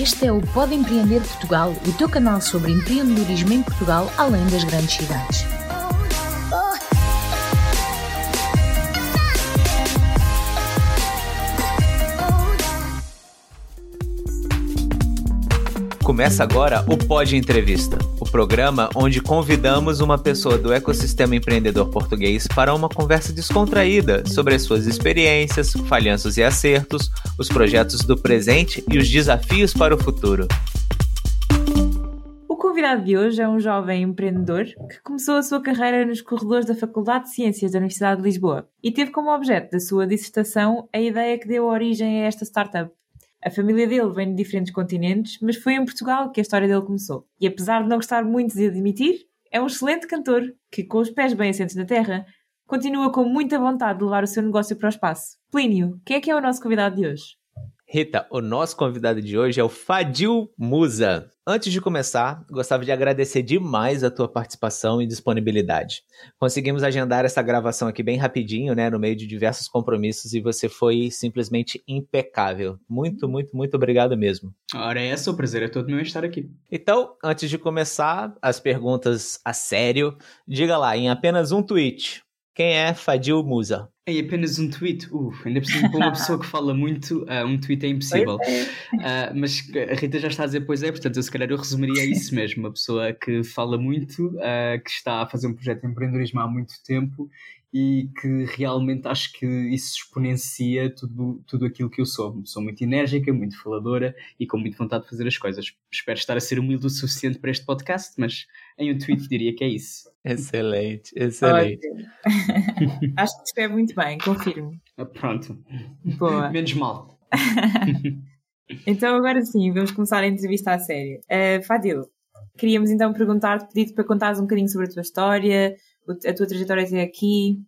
Este é o Pode Empreender Portugal, o teu canal sobre empreendedorismo em Portugal, além das grandes cidades. Começa agora o Pod Entrevista, programa onde convidamos uma pessoa do ecossistema empreendedor português para uma conversa descontraída sobre as suas experiências, falhanços e acertos, os projetos do presente e os desafios para o futuro. O convidado de hoje é um jovem empreendedor que começou a sua carreira nos corredores da Faculdade de Ciências da Universidade de Lisboa e teve como objeto da sua dissertação a ideia que deu origem a esta startup a família dele vem de diferentes continentes, mas foi em Portugal que a história dele começou. E apesar de não gostar muito de admitir, é um excelente cantor que, com os pés bem assentos na terra, continua com muita vontade de levar o seu negócio para o espaço. Plínio, quem é que é o nosso convidado de hoje? Rita, o nosso convidado de hoje é o Fadil Musa. Antes de começar, gostava de agradecer demais a tua participação e disponibilidade. Conseguimos agendar essa gravação aqui bem rapidinho, né, no meio de diversos compromissos e você foi simplesmente impecável. Muito, muito, muito obrigado mesmo. Ora, é o prazer é todo meu estar aqui. Então, antes de começar as perguntas a sério, diga lá, em apenas um tweet, quem é Fadil Musa? É apenas um tweet. Uh, ainda cima, para uma pessoa que fala muito, uh, um tweet é impossível. Uh, mas a Rita já está a dizer, pois é, portanto, eu se calhar eu resumiria isso mesmo. Uma pessoa que fala muito, uh, que está a fazer um projeto de empreendedorismo há muito tempo e que realmente acho que isso exponencia tudo, tudo aquilo que eu sou. Sou muito enérgica, muito faladora e com muita vontade de fazer as coisas. Espero estar a ser humilde o suficiente para este podcast, mas em um tweet diria que é isso. Excelente, excelente. acho que escreve muito bem, confirmo. Ah, pronto. Boa. Menos mal. então agora sim, vamos começar a entrevista a sério. Uh, Fadil, queríamos então perguntar-te, pedir-te para contares um bocadinho sobre a tua história, a tua trajetória até aqui?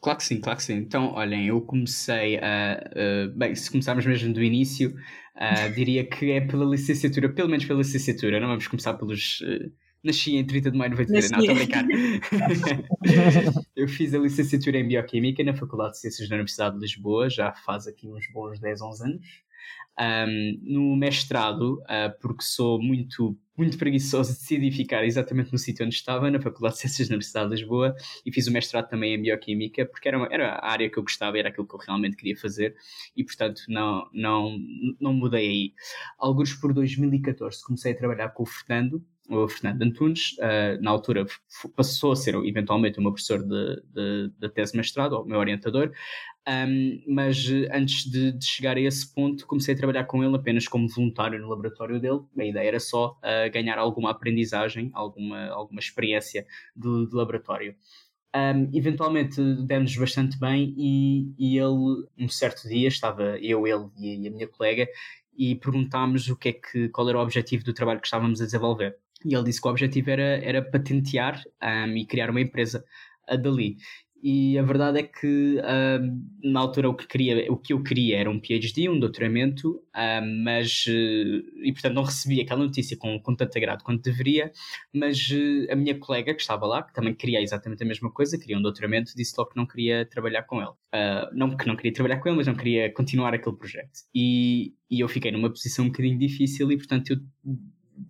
Claro que sim, claro que sim. Então, olhem, eu comecei a. Uh, bem, se começarmos mesmo do início, uh, diria que é pela licenciatura, pelo menos pela licenciatura, não vamos começar pelos. Nasci em 30 de maio de 93, não, estou a brincar. eu fiz a licenciatura em Bioquímica na Faculdade de Ciências da Universidade de Lisboa, já faz aqui uns bons 10, 11 anos. Um, no mestrado, uh, porque sou muito, muito preguiçoso, decidi ficar exatamente no sítio onde estava, na Faculdade de Ciências da Universidade de Lisboa, e fiz o mestrado também em Bioquímica, porque era, uma, era a área que eu gostava, era aquilo que eu realmente queria fazer, e portanto não, não, não mudei aí. Alguns por 2014 comecei a trabalhar com o Fernando, o Fernando Antunes, uh, na altura passou a ser eventualmente o meu professor de, de, de tese de mestrado, ou o meu orientador, um, mas antes de, de, chegar a esse ponto comecei a trabalhar com ele apenas como voluntário no laboratório dele. A ideia era só uh, ganhar alguma aprendizagem, alguma, alguma experiência de, de laboratório. Um, eventualmente demos bastante bem e, e ele, um certo dia, estava eu, ele e a minha colega e perguntámos o que é que, qual era o objetivo do trabalho que estávamos a desenvolver. E ele disse que o objetivo era, era patentear um, e criar uma empresa a dali. E a verdade é que uh, na altura o que, queria, o que eu queria era um PhD, um doutoramento, uh, mas uh, e portanto não recebi aquela notícia com, com tanto agrado quanto deveria, mas a minha colega que estava lá, que também queria exatamente a mesma coisa, queria um doutoramento, disse logo que não queria trabalhar com ele. não que não queria trabalhar com ele, mas não queria continuar aquele projeto. E, e eu fiquei numa posição um bocadinho difícil e portanto eu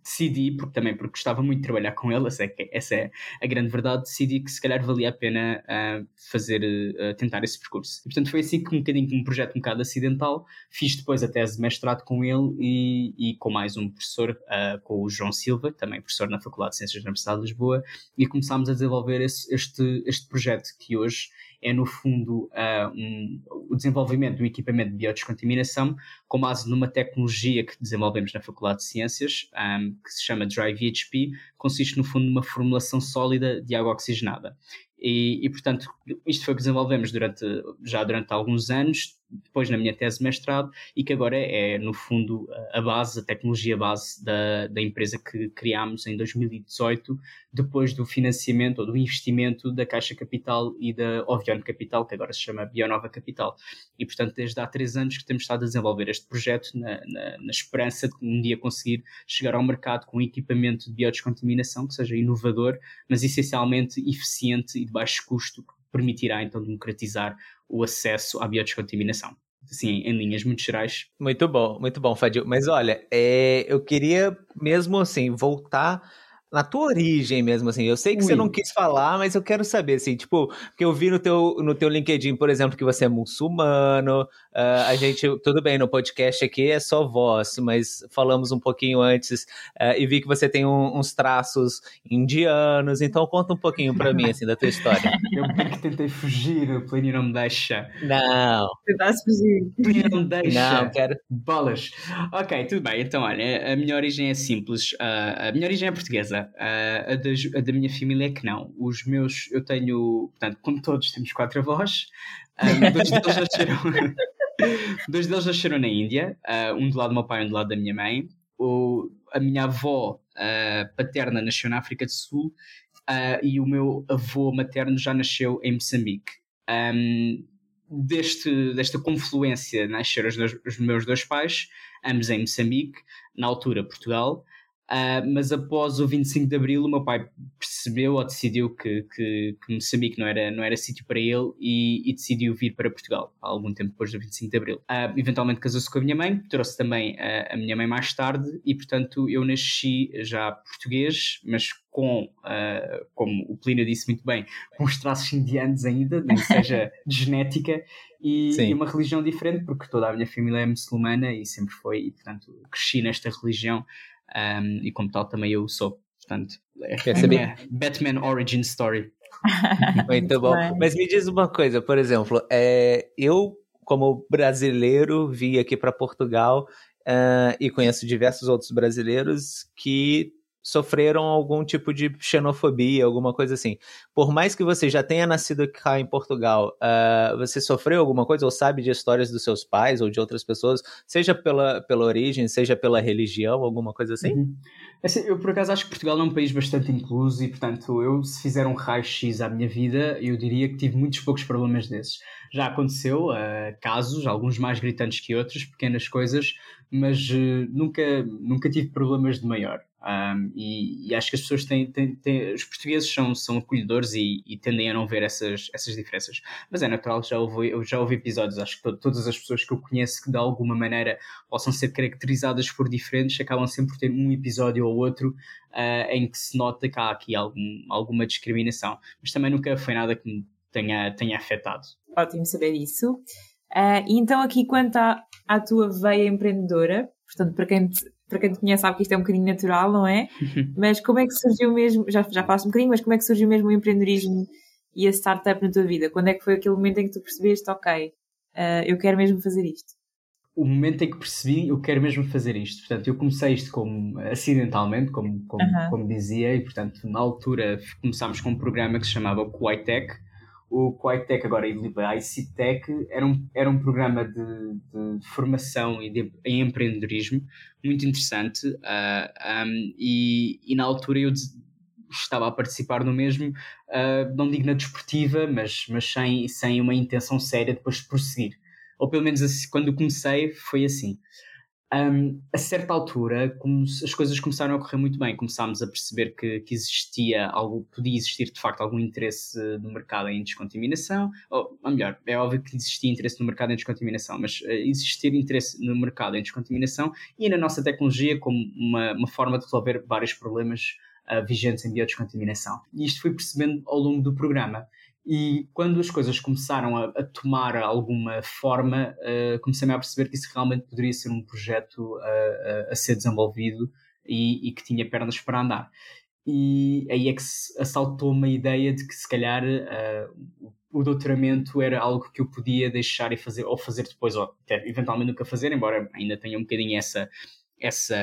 decidi, porque também porque gostava muito de trabalhar com ele, essa é, essa é a grande verdade, decidi que se calhar valia a pena uh, fazer, uh, tentar esse percurso. E, portanto foi assim que um bocadinho, um projeto um bocado acidental, fiz depois a tese de mestrado com ele e, e com mais um professor, uh, com o João Silva, também professor na Faculdade de Ciências da Universidade de Lisboa, e começámos a desenvolver esse, este, este projeto que hoje é, no fundo, uh, um, o desenvolvimento do equipamento de biodescontaminação com base numa tecnologia que desenvolvemos na Faculdade de Ciências, um, que se chama Dry VHP, consiste, no fundo, numa formulação sólida de água oxigenada. E, e, portanto, isto foi o que desenvolvemos durante, já durante alguns anos, depois na minha tese de mestrado, e que agora é, no fundo, a base, a tecnologia base da, da empresa que criámos em 2018, depois do financiamento ou do investimento da Caixa Capital e da Ovion Capital, que agora se chama Bionova Capital. E, portanto, desde há três anos que temos estado a desenvolver este projeto na, na, na esperança de um dia conseguir chegar ao mercado com equipamento de biodescontaminação que seja inovador, mas essencialmente eficiente e de baixo custo, permitirá então democratizar o acesso à biodescontaminação. assim, em linhas muito gerais. Muito bom, muito bom, Fadil. Mas olha, é, eu queria mesmo assim voltar na tua origem mesmo, assim. Eu sei que Ui. você não quis falar, mas eu quero saber, assim, tipo, porque eu vi no teu, no teu LinkedIn, por exemplo, que você é muçulmano. Uh, a gente, tudo bem, no podcast aqui é só voz, mas falamos um pouquinho antes uh, e vi que você tem um, uns traços indianos. Então, conta um pouquinho para mim, assim, da tua história. Eu bem que tentei fugir, o Plínio não me deixa. Não. Tentaste fugir. Plínio não me deixa. Não, quero. Bolas. Ok, tudo bem. Então, olha, a minha origem é simples. Uh, a minha origem é portuguesa. Uh, a, da, a, da, minha família é que não. Os meus, eu tenho, portanto, como todos, temos quatro avós. Um, dois deles nasceram. dois deles nasceram na Índia, uh, um do lado do meu pai e um do lado da minha mãe. O, a minha avó uh, paterna nasceu na África do Sul e o meu avô materno já nasceu em Moçambique. Um, deste, desta confluência nasceram os, os meus dois pais, ambos em Moçambique, na altura Portugal. Uh, mas após o 25 de Abril, o meu pai percebeu ou decidiu que, que, que Moçambique não era, não era sítio para ele e, e, decidiu vir para Portugal, algum tempo depois do 25 de Abril. Uh, eventualmente casou-se com a minha mãe, trouxe também a, a, minha mãe mais tarde e, portanto, eu nasci já português, mas com, uh, como o Plínio disse muito bem, com os traços indianos ainda, nem seja de genética, e, e, uma religião diferente, porque toda a minha família é muçulmana e sempre foi, e, portanto, cresci nesta religião um, e como tal também eu sou. Portanto, é minha Batman Origin Story. Muito bom. Mas me diz uma coisa, por exemplo, é, eu, como brasileiro, vim aqui para Portugal uh, e conheço diversos outros brasileiros que sofreram algum tipo de xenofobia, alguma coisa assim. Por mais que você já tenha nascido cá em Portugal, uh, você sofreu alguma coisa ou sabe de histórias dos seus pais ou de outras pessoas, seja pela, pela origem, seja pela religião, alguma coisa assim? Uhum. assim? Eu, por acaso, acho que Portugal é um país bastante incluso e, portanto, eu, se fizer um raio-x à minha vida, eu diria que tive muitos poucos problemas desses. Já aconteceu uh, casos, alguns mais gritantes que outros, pequenas coisas, mas uh, nunca, nunca tive problemas de maior. Um, e, e, acho que as pessoas têm, têm, têm, os portugueses são, são acolhedores e, e, tendem a não ver essas, essas diferenças. Mas é natural, já ouvi, eu já ouvi episódios, acho que to, todas as pessoas que eu conheço que de alguma maneira possam ser caracterizadas por diferentes acabam sempre por ter um episódio ou outro uh, em que se nota que há aqui algum, alguma discriminação. Mas também nunca foi nada que me tenha, tenha afetado. Ótimo saber isso. Uh, e então aqui quanto à, à tua veia empreendedora, portanto para quem te para quem te conhece sabe que isto é um bocadinho natural, não é? mas como é que surgiu mesmo, já, já falaste um bocadinho, mas como é que surgiu mesmo o empreendedorismo e a startup na tua vida? Quando é que foi aquele momento em que tu percebeste, ok, uh, eu quero mesmo fazer isto? O momento em que percebi, eu quero mesmo fazer isto. Portanto, eu comecei isto como acidentalmente, como, como, uh -huh. como dizia, e portanto, na altura começámos com um programa que se chamava Kuwait Tech, o Quitec agora a ICTech era um, era um programa de, de formação e de, em empreendedorismo muito interessante uh, ah, um, e, e, na altura eu estava a participar no mesmo, uh, não digo na desportiva, mas, mas sem, sem uma intenção séria depois de prosseguir. Ou pelo menos assim, quando comecei foi assim. Um, a certa altura, as coisas começaram a correr muito bem, começámos a perceber que, que, existia algo, podia existir de facto algum interesse no mercado em descontaminação, ou, ou melhor, é óbvio que existia interesse no mercado em descontaminação, mas uh, existir interesse no mercado em descontaminação e na nossa tecnologia como uma, uma forma de resolver vários problemas uh, vigentes em biodescontaminação. E isto fui percebendo ao longo do programa. E quando as coisas começaram a, a tomar alguma forma, uh, comecei-me a perceber que isso realmente poderia ser um projeto uh, a ser desenvolvido e, e, que tinha pernas para andar. E aí é que assaltou-me a ideia de que se calhar uh, o doutoramento era algo que eu podia deixar e fazer, ou fazer depois, ou até eventualmente nunca fazer, embora ainda tenha um bocadinho essa, essa,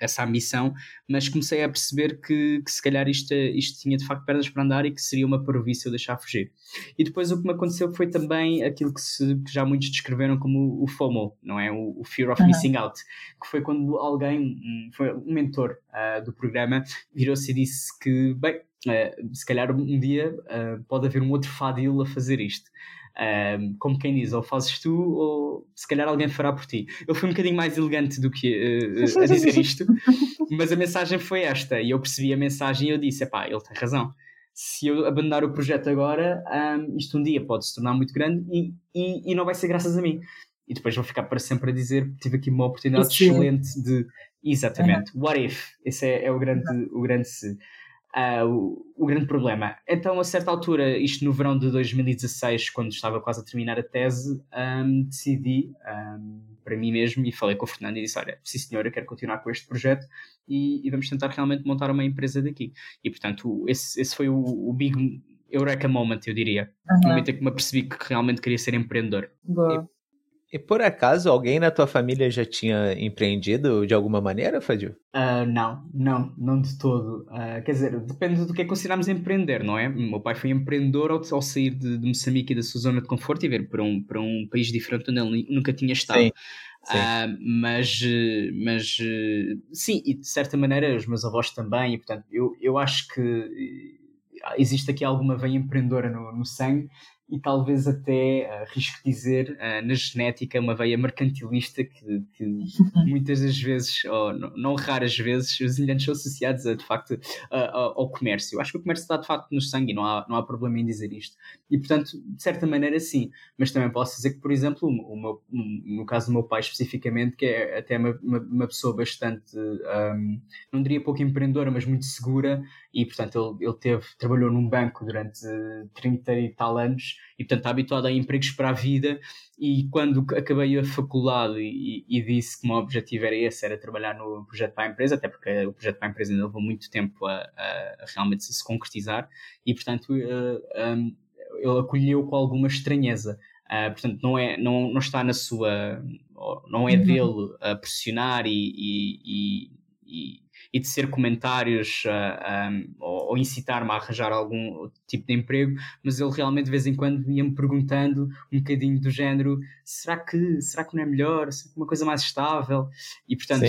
essa ambição, mas comecei a perceber que, que se calhar isto, isto tinha de facto pernas para andar e que seria uma parvoíce eu deixar fugir. E depois o que me aconteceu foi também aquilo que, se, que já muitos descreveram como o FOMO, não é? O, o Fear of uhum. Missing Out, que foi quando alguém, um, foi um mentor uh, do programa, virou-se e disse que, bem, uh, se calhar um dia uh, pode haver um outro Fadil a fazer isto. Um, como quem diz, ou fazes tu, ou se calhar alguém fará por ti. Ele foi um bocadinho mais elegante do que uh, a dizer isto, mas a mensagem foi esta, e eu percebi a mensagem e eu disse: pá, ele tem razão. Se eu abandonar o projeto agora, um, isto um dia pode se tornar muito grande e, e, e, não vai ser graças a mim. e depois vou ficar para sempre a dizer que tive aqui uma oportunidade excelente de. Exatamente. Uhum. What if? Esse é, é o grande, uhum. o grande se. Uh, o, o, grande problema. Então, a certa altura, isto no verão de 2016, quando estava quase a terminar a tese, um, decidi um, para mim mesmo e falei com o Fernando e disse: Olha, sim senhor, eu quero continuar com este projeto e, e vamos tentar realmente montar uma empresa daqui. E portanto, esse, esse foi o, o big Eureka Moment, eu diria. Uhum. No momento em que me apercebi que realmente queria ser empreendedor. Boa. E por acaso alguém na tua família já tinha empreendido de alguma maneira, Fadil? Uh, não, não, não de todo. Uh, quer dizer, depende do que é que consideramos empreender, não é? O meu pai foi empreendedor ao, ao sair de, de, Moçambique e da sua zona de conforto e vir para um, para um país diferente onde ele nunca tinha estado. Sim. Sim. Uh, mas, mas sim, e de certa maneira os meus avós também, e portanto eu, eu acho que existe aqui alguma veia empreendedora no, no sangue e talvez até, arrisco dizer, uh, na genética, uma veia mercantilista que, que muitas das vezes, ou não, raras vezes, os indianos são associados a, de facto ao comércio. Eu acho que o comércio está de facto no sangue, não há, não há problema em dizer isto. E portanto, de certa maneira, sim. Mas também posso dizer que, por exemplo, o meu, no caso do meu pai especificamente, que é até uma, uma, uma pessoa bastante, um, não diria pouco empreendedora, mas muito segura, e portanto ele, ele teve, trabalhou num banco durante 30 e tal anos e portanto está habituado a empregos para a vida e quando acabei a faculdade e, e, disse que o meu objetivo era esse, era trabalhar no projeto para a empresa, até porque o projeto para a empresa ainda levou muito tempo a, a, a realmente se concretizar e portanto uh, ele acolheu com alguma estranheza. Uh, portanto, não, é, não, não está na sua. não é uhum. dele a pressionar e, e, e e de ser comentários uh, ah, um, ou, ou incitar-me a arranjar algum tipo de emprego, mas ele realmente de vez em quando ia-me perguntando um bocadinho do género: será que, será que não é melhor? Será que uma coisa mais estável? E portanto.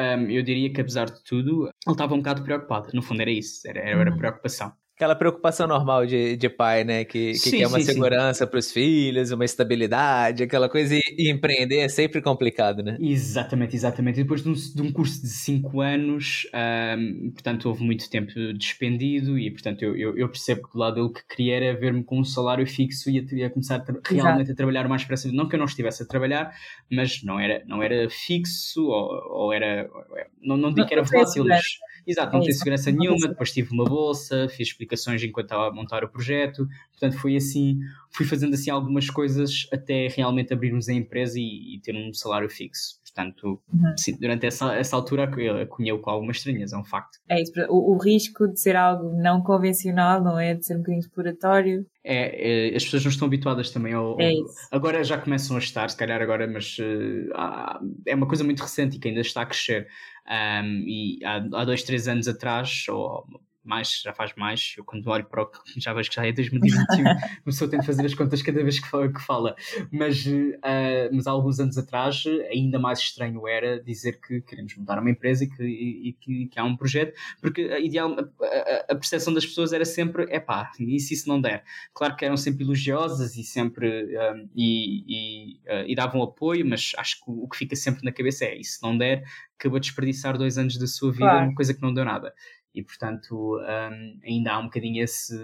Um, eu diria que apesar de tudo, ele estava um bocado preocupado. No fundo era isso, era, era uhum. preocupação aquela preocupação normal de, de pai, né? Que, que sim, quer uma sim, segurança para os filhos, uma estabilidade, aquela coisa. E, e, empreender é sempre complicado, né? Exatamente, exatamente. E depois de um, de um curso de 5 anos, um, portanto, houve muito tempo despendido e, portanto, eu, eu, eu percebo que do lado dele que queria era ver-me com um salário fixo e a, a começar a realmente a trabalhar mais para Não que eu não estivesse a trabalhar, mas não era, não era fixo ou, ou era. Não, não digo que era fácil, mas Exato, não é tinha segurança nenhuma, depois tive uma bolsa, fiz enquanto estava a montar o projeto, portanto foi assim, fui fazendo assim algumas coisas até realmente abrirmos a empresa e, e ter um salário fixo. Portanto, sim, durante essa, essa altura acolheu com alguma estranheza, é um facto. É isso, o, o, risco de ser algo não convencional, não é? De ser um bocadinho exploratório. É, é as pessoas não estão habituadas também ao, é isso. Agora já começam a estar, se calhar agora, mas uh, é uma coisa muito recente e que ainda está a crescer. Um, e há, há dois, três anos atrás, ou mais, já faz mais. Eu quando olho para o já vejo que já é 2021, a pessoa tem de fazer as contas cada vez que fala. Que fala. Mas, uh, mas há alguns anos atrás, ainda mais estranho era dizer que queremos montar uma empresa e que, e, e que, que, há um projeto, porque a, ideal, a, a, percepção das pessoas era sempre: é pá, e se isso não der? Claro que eram sempre elogiosas e sempre um, e, e, uh, e, davam apoio, mas acho que o, o que fica sempre na cabeça é: e se não der, acabou de desperdiçar dois anos da sua vida, claro. uma coisa que não deu nada e portanto um, ainda há um bocadinho esse,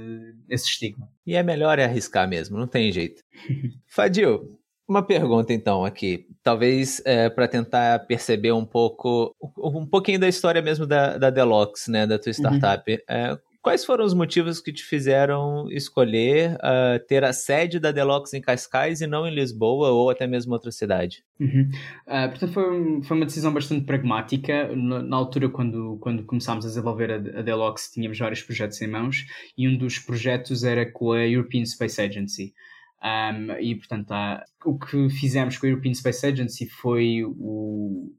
esse estigma. E é melhor arriscar mesmo, não tem jeito. Fadil, uma pergunta então aqui, talvez é, para tentar perceber um pouco, um pouquinho da história mesmo da, da Deluxe, né, da tua uhum. startup. Uhum. É, Quais foram os motivos que te fizeram escolher uh, ter a sede da Deluxe em Cascais e não em Lisboa ou até mesmo outra cidade? Uhum. Uh, portanto, foi, foi, uma decisão bastante pragmática. Na, na, altura, quando, quando começámos a desenvolver a, a tínhamos vários projetos em mãos e um dos projetos era com a European Space Agency. Um, e portanto, há, o que fizemos com a European Space Agency foi o.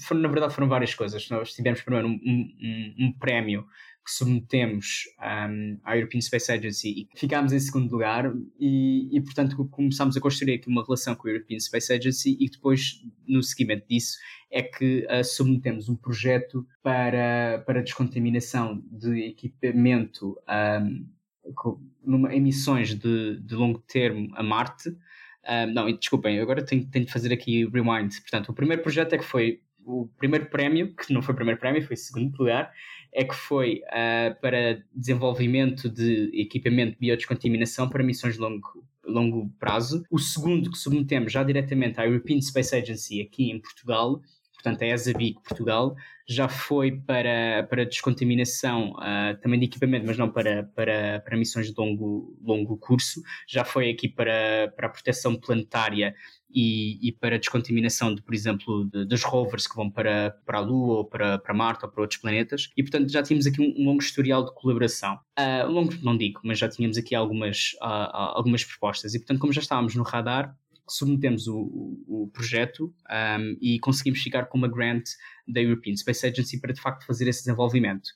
Foi, na verdade, foram várias coisas. Nós tivemos primeiro um, um, um prémio que submetemos um, à European Space Agency e ficámos em segundo lugar e, e, portanto começámos a construir aqui uma relação com a European Space Agency e depois no seguimento disso é que uh, submetemos um projeto para, para descontaminação de equipamento um, com, numa, emissões de, de longo termo a Marte um, não, desculpem, agora tenho, tenho de fazer aqui rewind. Portanto, o primeiro projeto é que foi o primeiro prémio, que não foi o primeiro prémio, foi o segundo lugar, é que foi uh, para desenvolvimento de equipamento de biodescontaminação para missões de longo, longo prazo. O segundo que submetemos já diretamente à European Space Agency aqui em Portugal, portanto a ESABIC Portugal, já foi para, para descontaminação uh, também de equipamento, mas não para, para, para missões de longo, longo curso, já foi aqui para, para a proteção planetária e, e para descontaminação, de, por exemplo, de, dos rovers que vão para, para a Lua ou para, para Marte ou para outros planetas. E, portanto, já tínhamos aqui um, um longo historial de colaboração. Uh, longo, não digo, mas já tínhamos aqui algumas, uh, algumas propostas. E, portanto, como já estávamos no radar, submetemos o, o, projeto um, e conseguimos ficar com uma grant da European Space Agency para de facto fazer esse desenvolvimento.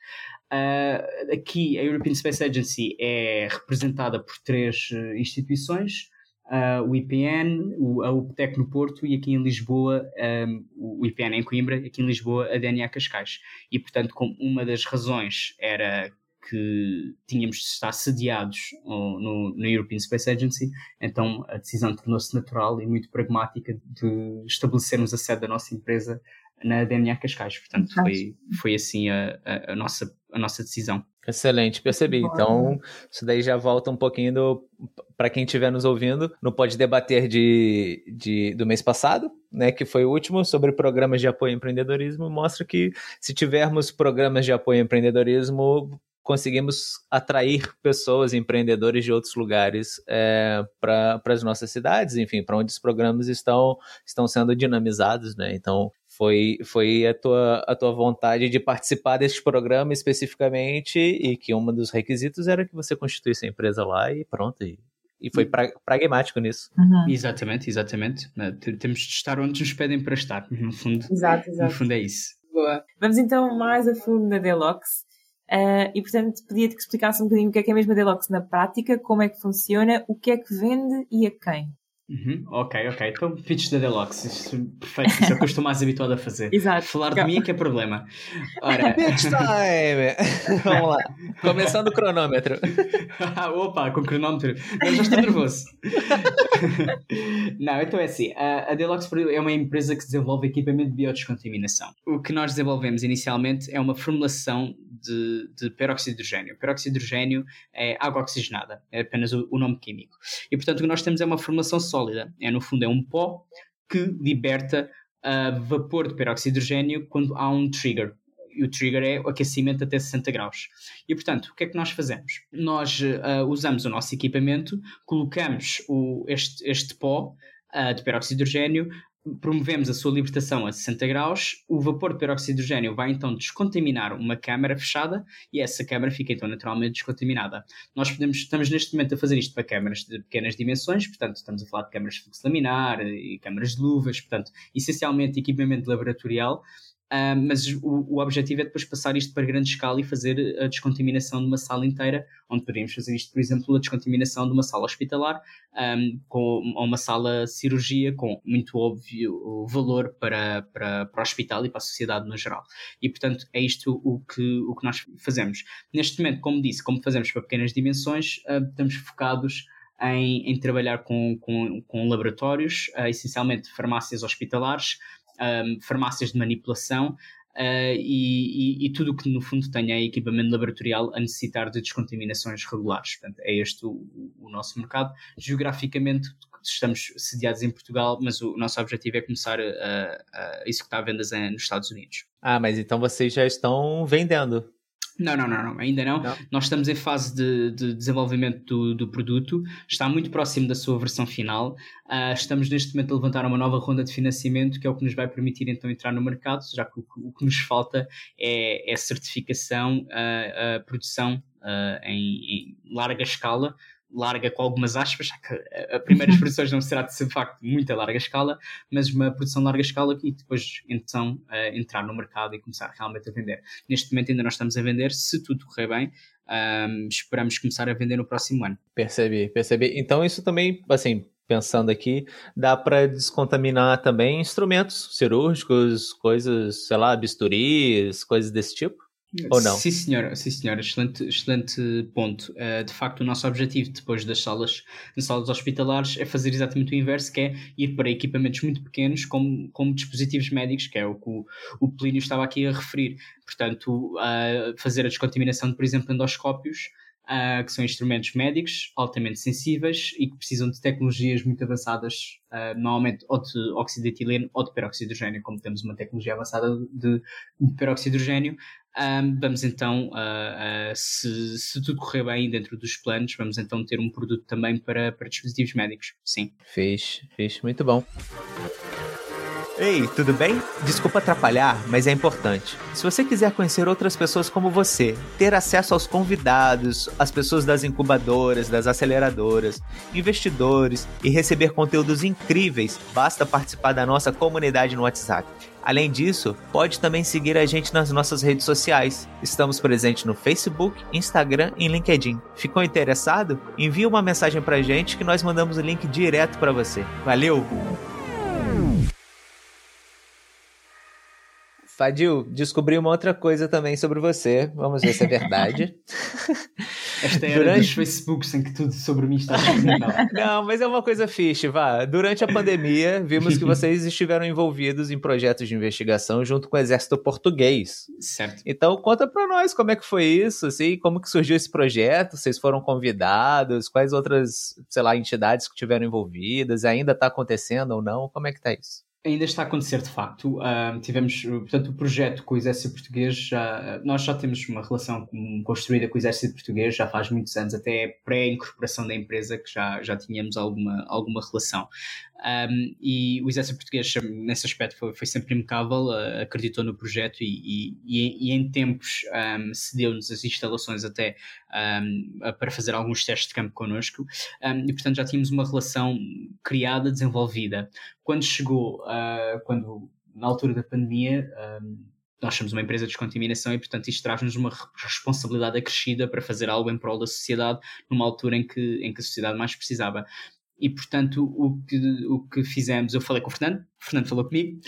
Uh, aqui a European Space Agency é representada por três uh, instituições, uh, o IPN, o, a UPTEC no Porto e aqui em Lisboa, um, o IPN em Coimbra, aqui em Lisboa a DNA Cascais. E portanto, como uma das razões era que tínhamos de estar sediados no, no, European Space Agency, então a decisão tornou-se natural e muito pragmática de estabelecermos a sede da nossa empresa na DNA Cascais. Portanto, foi, foi assim a, a, a nossa, a nossa decisão. Excelente, percebi. Então, isso daí já volta um pouquinho para quem estiver nos ouvindo no Pode Debater de, de, do mês passado, né, que foi o último, sobre programas de apoio ao empreendedorismo. Mostra que se tivermos programas de apoio ao empreendedorismo, conseguimos atrair pessoas, empreendedores de outros lugares é, para as nossas cidades, enfim, para onde os programas estão, estão sendo dinamizados, né? Então, foi, foi a, tua, a tua vontade de participar deste programa especificamente e que um dos requisitos era que você constituísse a empresa lá e pronto, e, e foi pra, pragmático nisso. Uhum. Exatamente, exatamente. Né, temos de estar onde nos pedem para estar, no fundo, exato, exato. No fundo é isso. Boa. Vamos então mais a fundo na Deluxe. Uh, e portanto pedia-te que explicasse um bocadinho o que é que é mesmo a Deluxe na prática, como é que funciona, o que é que vende e a quem. Uhum, ok, ok. Então, pitch da Deluxe. Isso, perfeito. Isso é o que eu estou mais habituado a fazer. Exato. Falar de mim é que é problema. Ora... pitch time! Vamos lá. Começando o cronômetro. Opa, com o cronômetro. Eu já estou nervoso. Não, então é assim. A, a Deluxe é uma empresa que desenvolve equipamento de biodescontaminação. O que nós desenvolvemos inicialmente é uma formulação de, de peróxido de hidrogênio. Peróxido de hidrogênio é água oxigenada. É apenas o, o nome químico. E, portanto, o que nós temos é uma formulação sólida. É, no fundo, é um pó que liberta uh, vapor de peróxido de hidrogênio quando há um trigger. E o trigger é o aquecimento até 60 graus. E, portanto, o que é que nós fazemos? Nós uh, usamos o nosso equipamento, colocamos o, este, este pó uh, de peróxido de hidrogênio promovemos a sua libertação a 60 graus, o vapor de peróxido de hidrogênio vai então descontaminar uma câmara fechada e essa câmara fica então naturalmente descontaminada. Nós podemos, estamos neste momento a fazer isto para câmaras de pequenas dimensões, portanto estamos a falar de câmaras de fluxo laminar e câmaras de luvas, portanto essencialmente equipamento laboratorial Mas o, o, objetivo é depois passar isto para grande escala e fazer a descontaminação de uma sala inteira, onde poderíamos fazer isto, por exemplo, a descontaminação de uma sala hospitalar um, com, ou uma sala cirurgia com muito óbvio valor para, para, para o hospital e para a sociedade no geral. E, portanto, é isto o que, o que nós fazemos. Neste momento, como disse, como fazemos para pequenas dimensões, uh, estamos focados em, em, trabalhar com, com, com laboratórios, uh, essencialmente farmácias hospitalares, um, farmácias de manipulação uh, e, e, e, tudo o que no fundo tenha equipamento laboratorial a necessitar de descontaminações regulares. Portanto, é este o, o nosso mercado. Geograficamente estamos sediados em Portugal, mas o nosso objetivo é começar a, a executar vendas nos Estados Unidos. Ah, mas então vocês já estão vendendo? Não, não, não, não, ainda não. não. Nós estamos em fase de, de desenvolvimento do, do, produto, está muito próximo da sua versão final. Uh, estamos neste momento a levantar uma nova ronda de financiamento, que é o que nos vai permitir então entrar no mercado, já que o, o que nos falta é, é certificação, uh, uh, produção em, em larga escala larga com algumas aspas, já que a primeiras produções não será de facto muita larga escala, mas uma produção larga escala e depois então uh, entrar no mercado e começar realmente a vender. Neste momento ainda não estamos a vender, se tudo correr bem, um, esperamos começar a vender no próximo ano. Percebi, percebi. Então isso também, assim, pensando aqui, dá para descontaminar também instrumentos cirúrgicos, coisas, sei lá, bisturis, coisas desse tipo? Ou não? Sim, senhora, sim, senhora. Excelente, excelente ponto. Uh, de facto, o nosso objetivo depois das salas, das salas hospitalares é fazer exatamente o inverso, que é ir para equipamentos muito pequenos, como, como dispositivos médicos, que é o que o, o Plínio estava aqui a referir. Portanto, uh, fazer a descontaminação de, por exemplo, endoscópios uh, que são instrumentos médicos altamente sensíveis e que precisam de tecnologias muito avançadas, uh, normalmente ou de óxido de etileno ou de peróxido de hidrogênio, como temos uma tecnologia avançada de, de peróxido de hidrogênio. Um, vamos então, uh, se, se, tudo correr bem dentro dos planos, vamos então ter um produto também para, para dispositivos médicos. Sim. Fiz, fiz, muito bom. Ei, tudo bem? Desculpa atrapalhar, mas é importante. Se você quiser conhecer outras pessoas como você, ter acesso aos convidados, às pessoas das incubadoras, das aceleradoras, investidores e receber conteúdos incríveis, basta participar da nossa comunidade no WhatsApp. Além disso, pode também seguir a gente nas nossas redes sociais. Estamos presentes no Facebook, Instagram e LinkedIn. Ficou interessado? Envie uma mensagem pra gente que nós mandamos o link direto para você. Valeu! Fadil, descobri uma outra coisa também sobre você. Vamos ver se é verdade. Esta era Durante... dos Facebooks em que tudo sobre mim está. Não, mas é uma coisa fixe, vá. Durante a pandemia, vimos que vocês estiveram envolvidos em projetos de investigação junto com o Exército Português. Certo. Então, conta para nós como é que foi isso, assim, como que surgiu esse projeto, vocês foram convidados, quais outras, sei lá, entidades que tiveram envolvidas, ainda está acontecendo ou não, como é que tá isso? Ainda está a acontecer de facto. Uh, tivemos, portanto, o projeto com o Exército Português, já, nós já temos uma relação construída com o Exército Português já faz muitos anos, até pré-incorporação da empresa, que já, já tínhamos alguma, alguma relação. Um, e o Exército Português, nesse aspecto, foi, foi sempre impecável, uh, acreditou no projeto e, e, e em tempos um, cedeu-nos as instalações até um, para fazer alguns testes de campo connosco. e, portanto, já tínhamos uma relação criada, desenvolvida. Quando chegou, uh, quando, na altura da pandemia, nós somos uma empresa de descontaminação e, portanto, isto traz-nos uma responsabilidade acrescida para fazer algo em prol da sociedade numa altura em que, em que a sociedade mais precisava e portanto o que, o que fizemos, eu falei com o Fernando, o Fernando falou comigo,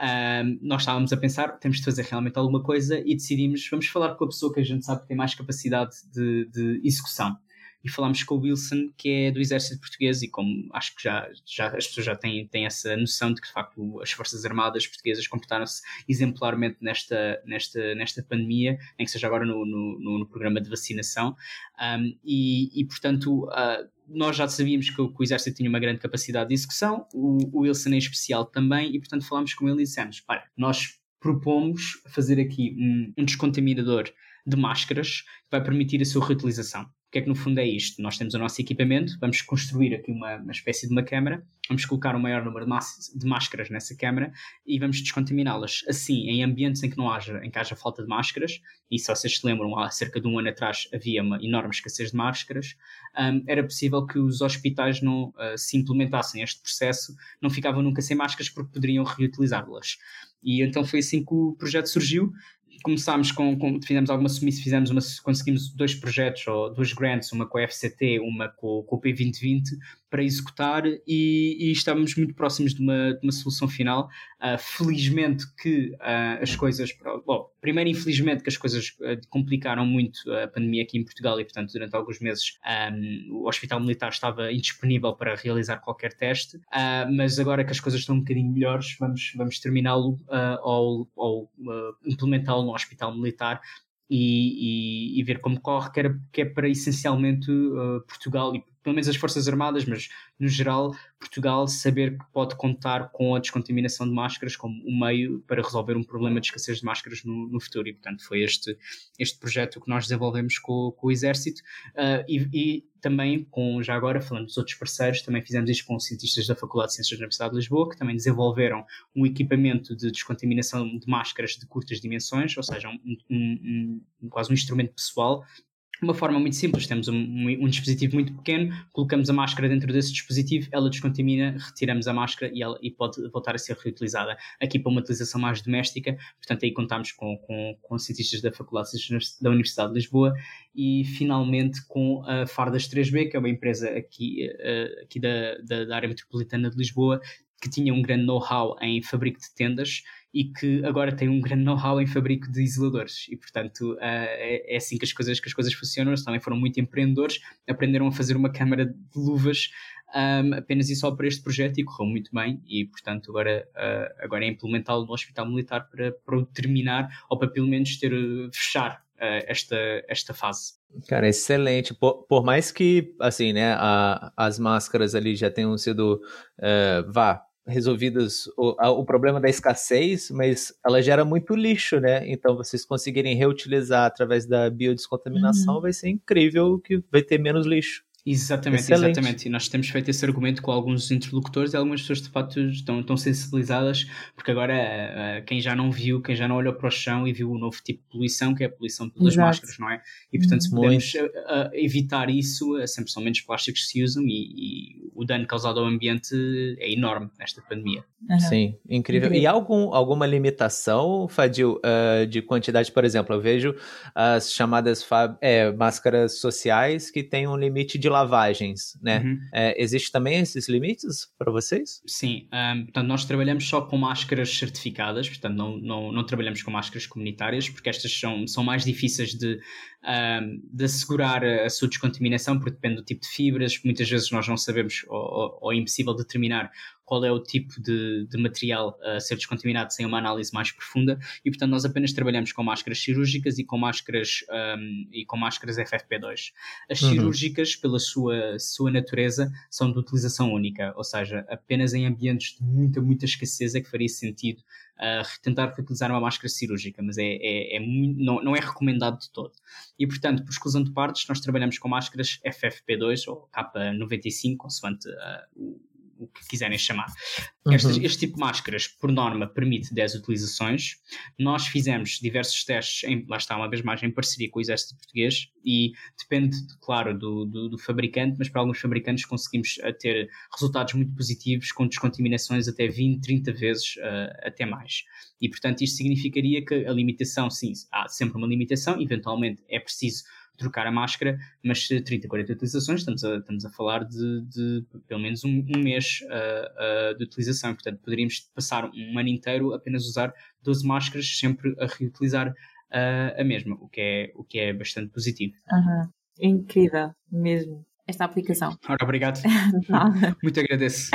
um, nós estávamos a pensar, temos de fazer realmente alguma coisa e decidimos, vamos falar com a pessoa que a gente sabe que tem mais capacidade de, de execução e falámos com o Wilson, que é do Exército Português, e como acho que já, já as pessoas já têm, têm essa noção de que, de facto, as Forças Armadas portuguesas comportaram-se exemplarmente nesta, nesta, nesta pandemia, nem que seja agora no, no, no programa de vacinação, um, e, e, portanto. Uh, nós já sabíamos que o, que o, Exército tinha uma grande capacidade de execução, o, o Wilson em especial também, e portanto falámos com ele e dissemos: para, nós propomos fazer aqui um, um descontaminador de máscaras que vai permitir a sua reutilização. O que é que no fundo é isto? Nós temos o nosso equipamento, vamos construir aqui uma, uma espécie de uma câmara, vamos colocar um maior número de, de máscaras nessa câmara e vamos descontaminá-las. Assim, em ambientes em que não haja, em que haja falta de máscaras, e se vocês se lembram, há cerca de um ano atrás havia uma enorme escassez de máscaras, um, era possível que os hospitais não uh, se implementassem este processo, não ficavam nunca sem máscaras porque poderiam reutilizá-las. E então foi assim que o projeto surgiu começámos com, com fizemos alguma fizemos uma, conseguimos dois projetos ou duas grants, uma com a FCT, uma com, com o P2020 para executar e, e, estamos muito próximos de uma, de uma solução final. Uh, felizmente que uh, as coisas, bom, primeiro infelizmente que as coisas uh, complicaram muito a pandemia aqui em Portugal e portanto durante alguns meses um, o Hospital Militar estava indisponível para realizar qualquer teste, mas agora que as coisas estão um bocadinho melhores vamos, vamos terminá-lo ou, ou implementá-lo no Hospital Militar e, e, e, ver como corre, que, era, que é para essencialmente uh, Portugal e pelo menos as Forças Armadas, mas no geral, Portugal saber que pode contar com a descontaminação de máscaras como um meio para resolver um problema de escassez de máscaras no, no futuro. E, portanto, foi este, este projeto que nós desenvolvemos com, com o Exército uh, e, e, também com, já agora, falando dos outros parceiros, também fizemos isto com cientistas da Faculdade de Ciências da Universidade de Lisboa, que também desenvolveram um equipamento de descontaminação de máscaras de curtas dimensões, ou seja, um, um, um quase um instrumento pessoal uma forma muito simples, temos um, um, dispositivo muito pequeno, colocamos a máscara dentro desse dispositivo, ela descontamina, retiramos a máscara e, ela, e pode voltar a ser reutilizada. Aqui para uma utilização mais doméstica, portanto aí contamos com, com, com cientistas da Faculdade da Universidade de Lisboa e finalmente com a Fardas 3B, que é uma empresa aqui, uh, aqui da, da, da área metropolitana de Lisboa, que tinha um grande know-how em fabrico de tendas e que agora tem um grande know-how em fabrico de isoladores. E portanto uh, é, é, assim que as coisas que as coisas funcionam. Eles também foram muito empreendedores aprenderam a fazer uma câmara de luvas um, apenas e só para este projeto e correu muito bem. E portanto agora, uh, agora é implementá-lo no Hospital Militar para, para terminar ou para pelo menos ter fechar uh, esta, esta fase. Cara, excelente. Por, por mais que, assim, né, a, as máscaras ali já tenham sido, uh, vá, resolvidas o, a, o problema da escassez, mas ela gera muito lixo, né? Então, vocês conseguirem reutilizar através da biodescontaminação uhum. vai ser incrível que vai ter menos lixo. Exatamente, Excelente. exatamente. E nós temos feito esse argumento com alguns interlocutores e algumas pessoas de facto estão, estão sensibilizadas, porque agora uh, quem já não viu, quem já não olhou para o chão e viu o novo tipo de poluição, que é a poluição pelas Exato. máscaras, não é? E portanto, se podemos uh, uh, evitar isso, sempre são menos plásticos que se usam e, e, o dano causado ao ambiente é enorme nesta pandemia. Uhum. Sim, incrível. incrível. E algum, alguma limitação, Fadil, de quantidade? Por exemplo, eu vejo as chamadas é, máscaras sociais que têm um limite de lavagens, né? Uhum. É, existe também esses limites para vocês? Sim, um, portanto, nós trabalhamos só com máscaras certificadas, portanto, não, não, não trabalhamos com máscaras comunitárias, porque estas são, são mais difíceis de, um, de assegurar a sua descontaminação, porque depende do tipo de fibras, muitas vezes nós não sabemos ou, ou, ou é impossível determinar qual é o tipo de, de, material a ser descontaminado sem uma análise mais profunda e portanto nós apenas trabalhamos com máscaras cirúrgicas e com máscaras um, e com máscaras FFP2. As uhum. cirúrgicas, pela sua, sua natureza, são de utilização única, ou seja, apenas em ambientes de muita, muita escassez é que faria sentido uh, tentar reutilizar uma máscara cirúrgica, mas é, é, é muito, não, não é recomendado de todo. E, portanto, por exclusão de partes, nós trabalhamos com máscaras FFP2 ou K95, consoante uh, o que quiserem chamar. Uhum. Este, este, tipo de máscaras, por norma, permite 10 utilizações. Nós fizemos diversos testes, em, lá está, uma vez mais, em parceria com o Exército Português e depende, claro, do, do, do fabricante, mas para alguns fabricantes conseguimos uh, ter resultados muito positivos com descontaminações até 20, 30 vezes, uh, até mais. E, portanto, isto significaria que a limitação, sim, há sempre uma limitação, eventualmente é preciso trocar a máscara, mas 30, 40 utilizações, estamos a, estamos a falar de, de pelo menos um, um mês uh, uh, de utilização. Portanto, poderíamos passar um ano inteiro apenas usar 12 máscaras, sempre a reutilizar uh, a mesma, o que, é, o que é bastante positivo. Uhum. Incrível, mesmo, esta aplicação. Ora, obrigado. Muito agradeço.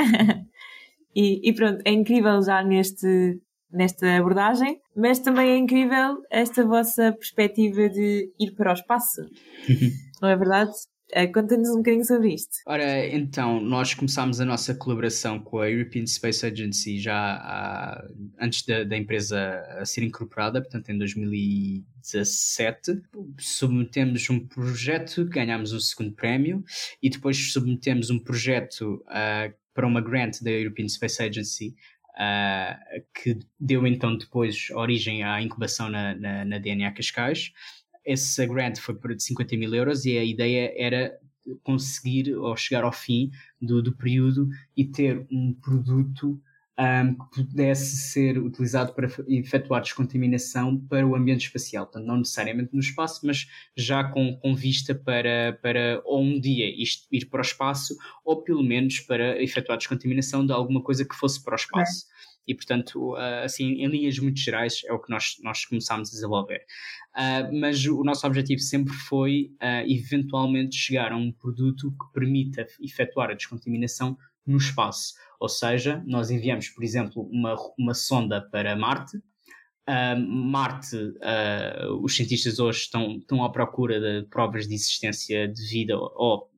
e, e pronto, é incrível já neste nesta abordagem, mas também é incrível esta vossa perspectiva de ir para o espaço. Não é verdade? Eh, conta-nos um bocadinho sobre isto. Ora, então, nós começámos a nossa colaboração com a European Space Agency já há, antes da, da, empresa a ser incorporada, portanto em 2017. Submetemos um projeto, ganhámos o segundo prémio e depois submetemos um projeto uh, para uma grant da European Space Agency uh, que deu então depois origem à incubação na, na, na DNA Cascais. Esse grant foi por 50 mil euros e a ideia era conseguir ou chegar ao fim do, do período e ter um produto um, que pudesse ser utilizado para efetuar descontaminação para o ambiente espacial. Portanto, não necessariamente no espaço, mas já com, com vista para, para ou um dia isto, ir para o espaço, ou pelo menos para efetuar descontaminação de alguma coisa que fosse para o espaço. É. E, portanto, assim, em linhas muito gerais, é o que nós, nós começámos a desenvolver. Uh, mas o nosso objetivo sempre foi, uh, eventualmente, chegar a um produto que permita efetuar a descontaminação no espaço. Ou seja, nós enviamos, por exemplo, uma, uma sonda para Marte. Uh, Marte, uh, os cientistas hoje estão, estão à procura de provas de existência de vida ou,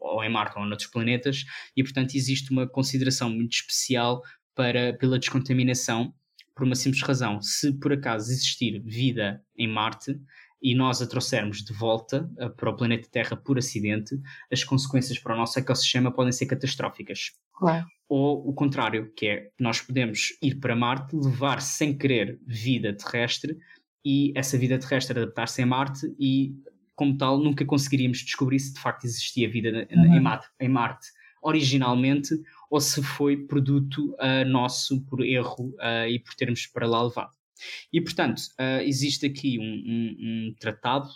ou em Marte ou em outros planetas, e portanto existe uma consideração muito especial para, pela descontaminação, por uma simples razão. Se por acaso existir vida em Marte, e nós a trouxermos de volta uh, para o planeta Terra por acidente, as consequências para o nosso ecossistema podem ser catastróficas. Claro. Ou o contrário, que é nós podemos ir para Marte, levar sem querer vida terrestre e essa vida terrestre adaptar-se em Marte e, como tal, nunca conseguiríamos descobrir se de facto existia vida uhum. em, Marte, em Marte originalmente ou se foi produto uh, nosso por erro uh, e por termos para lá levado. E, portanto, uh, existe aqui um, um, um tratado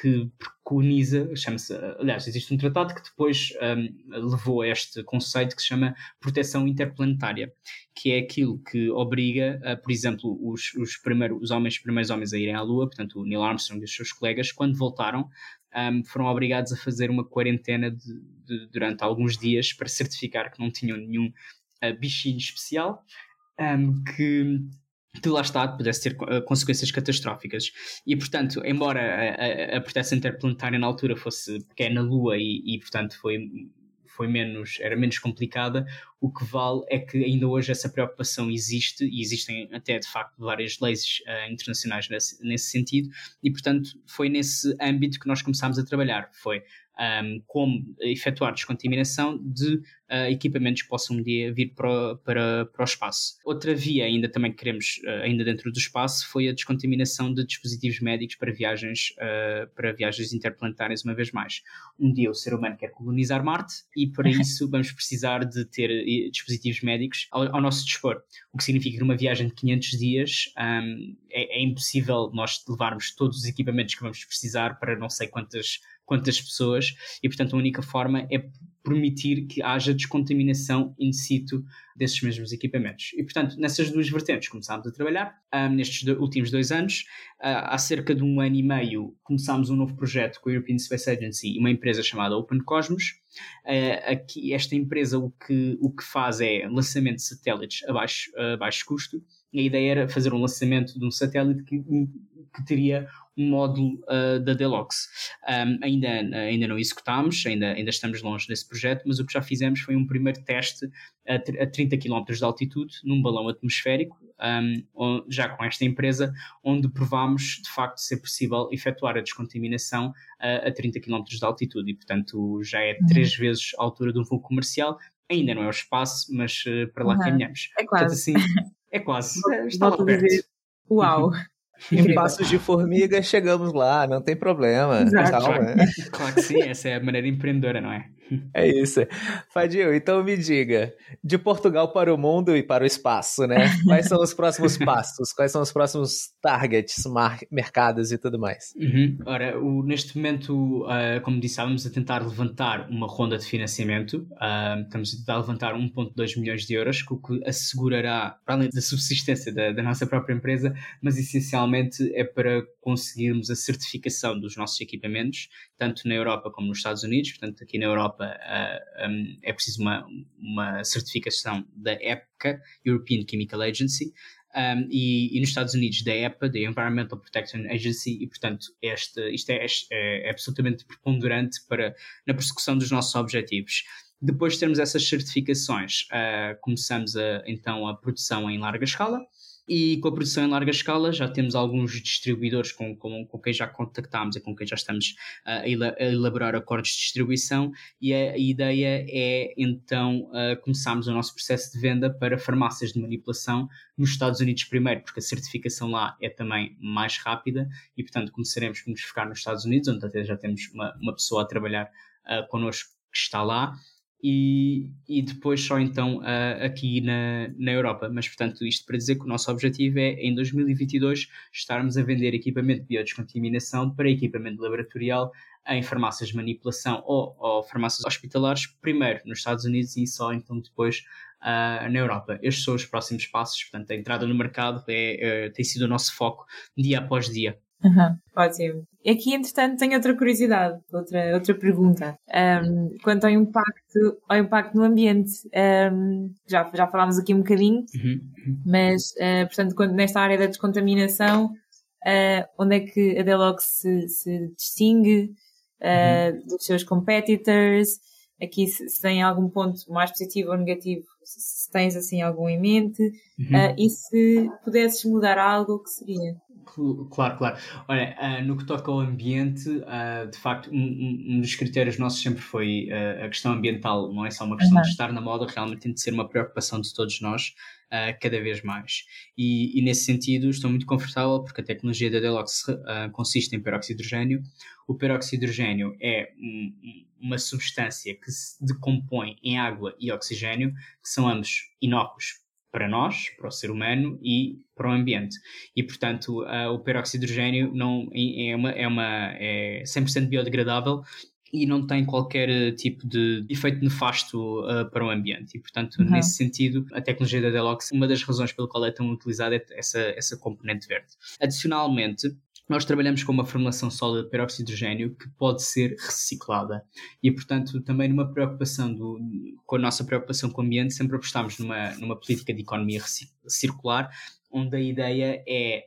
que preconiza, chama-se, aliás, existe um tratado que depois um, levou a este conceito que se chama proteção interplanetária, que é aquilo que obriga, por exemplo, os, os, primeiros, os homens, primeiros homens a irem à Lua, portanto, o Neil Armstrong e os seus colegas, quando voltaram, um, foram obrigados a fazer uma quarentena de, de, durante alguns dias para certificar que não tinham nenhum uh, bichinho especial, um, que que lá está pudesse ter uh, consequências catastróficas. E, portanto, embora a, a, a proteção interplanetária na altura fosse pequena Lua e, e, portanto, foi foi menos, era menos complicada, o que vale é que ainda hoje essa preocupação existe e existem até de facto várias leis uh, internacionais nesse, nesse, sentido e portanto foi nesse âmbito que nós começámos a trabalhar, foi um, como efetuar descontaminação de uh, equipamentos que possam um dia vir para, para, para o espaço. Outra via ainda também que queremos, uh, ainda dentro do espaço, foi a descontaminação de dispositivos médicos para viagens, uh, para viagens interplanetárias uma vez mais. Um dia o ser humano quer colonizar Marte e para isso vamos precisar de ter dispositivos médicos ao, ao, nosso dispor, o que significa que numa viagem de 500 dias um, é, é impossível nós levarmos todos os equipamentos que vamos precisar para não sei quantas quantas pessoas, e portanto a única forma é permitir que haja descontaminação in situ desses mesmos equipamentos. E portanto, nessas duas vertentes começámos a trabalhar. Um, nestes do, últimos dois anos, uh, há cerca de um ano e meio, começámos um novo projeto com a European Space Agency e uma empresa chamada Open Cosmos. Uh, aqui, esta empresa o que, o que faz é lançamento de satélites a baixo, a baixo custo. A ideia era fazer um lançamento de um satélite que, que teria um módulo uh, da Deluxe. Um, ainda, ainda não executámos, ainda, ainda estamos longe desse projeto, mas o que já fizemos foi um primeiro teste a, a 30 km de altitude, num balão atmosférico, um, já com esta empresa, onde provámos de facto ser possível efetuar a descontaminação a, a 30 km de altitude e, portanto, já é uhum. três vezes a altura de um voo comercial. Ainda não é o espaço, mas uh, para lá uhum. caminhamos. É quase. Portanto, assim, é quase. Está lá perto. Uau! Em passos de formiga chegamos lá, não tem problema. Exato. Calma. Claro que sim, essa é a maneira empreendedora, não é? É isso. Fadil, então me diga, de Portugal para o mundo e para o espaço, né? Quais são os próximos passos? Quais são os próximos targets, mercados e tudo mais? Uhum. Ora, o, neste momento, uh, como disse, estávamos a tentar levantar uma ronda de financiamento. Uh, estamos a tentar levantar 1,2 milhões de euros, o que assegurará, para além da subsistência da, da nossa própria empresa, mas essencialmente é para conseguirmos a certificação dos nossos equipamentos, tanto na Europa como nos Estados Unidos. Portanto, aqui na Europa uh, ah, um, é preciso uma, uma certificação da EPCA, European Chemical Agency, um, e, e, nos Estados Unidos da EPA, da Environmental Protection Agency, e portanto este, isto é, é, é absolutamente preponderante para, na persecução dos nossos objetivos. Depois de termos essas certificações, uh, começamos a, então a produção em larga escala, e com a produção em larga escala já temos alguns distribuidores com, com, com quem já contactámos e com quem já estamos uh, a, elaborar acordos de distribuição. E a, ideia é então uh, começarmos o nosso processo de venda para farmácias de manipulação nos Estados Unidos primeiro, porque a certificação lá é também mais rápida e portanto começaremos por nos focar nos Estados Unidos, onde até já temos uma, uma pessoa a trabalhar uh, connosco que está lá e, e depois só então uh, aqui na, na Europa. Mas, portanto, isto para dizer que o nosso objetivo é, em 2022, estarmos a vender equipamento de biodescontaminação para equipamento laboratorial em farmácias de manipulação ou, ou farmácias hospitalares, primeiro nos Estados Unidos e só então depois uh, na Europa. Estes são os próximos passos, portanto, a entrada no mercado é, é tem sido o nosso foco dia após dia. Uhum, ótimo. Aqui, entretanto, tenho outra curiosidade, outra, outra pergunta. Um, quanto ao impacto, ao impacto no ambiente, um, já, já falámos aqui um bocadinho, uhum. mas, uh, portanto, quando, nesta área da descontaminação, uh, onde é que a Delox se, se distingue uh, uhum. dos seus competitors? Aqui, se, se, tem algum ponto mais positivo ou negativo, se, se tens assim algum em mente, uhum. e se pudesses mudar algo, o que seria? Claro, claro. Olha, uh, no que toca ao ambiente, uh, de facto, um, um, dos critérios nossos sempre foi uh, a questão ambiental, não é só uma questão uhum. de estar na moda, realmente tem de ser uma preocupação de todos nós, cada vez mais. E, e, nesse sentido, estou muito confortável porque a tecnologia da Delox consiste em peróxido de hidrogênio. O peróxido de hidrogênio é um, uma substância que se decompõe em água e oxigênio, que são ambos inócuos para nós, para o ser humano e para o ambiente. E, portanto, uh, o peróxido de hidrogênio não, é, uma, é, uma, é 100% biodegradável e não tem qualquer tipo de efeito nefasto uh, para o ambiente. E, portanto, uhum. nesse sentido, a tecnologia da Delox, uma das razões pela qual é tão utilizada é essa, essa componente verde. Adicionalmente, nós trabalhamos com uma formulação sólida de peróxido de hidrogênio que pode ser reciclada. E, portanto, também numa preocupação do, com a nossa preocupação com o ambiente, sempre apostamos numa, numa política de economia circular, onde a ideia é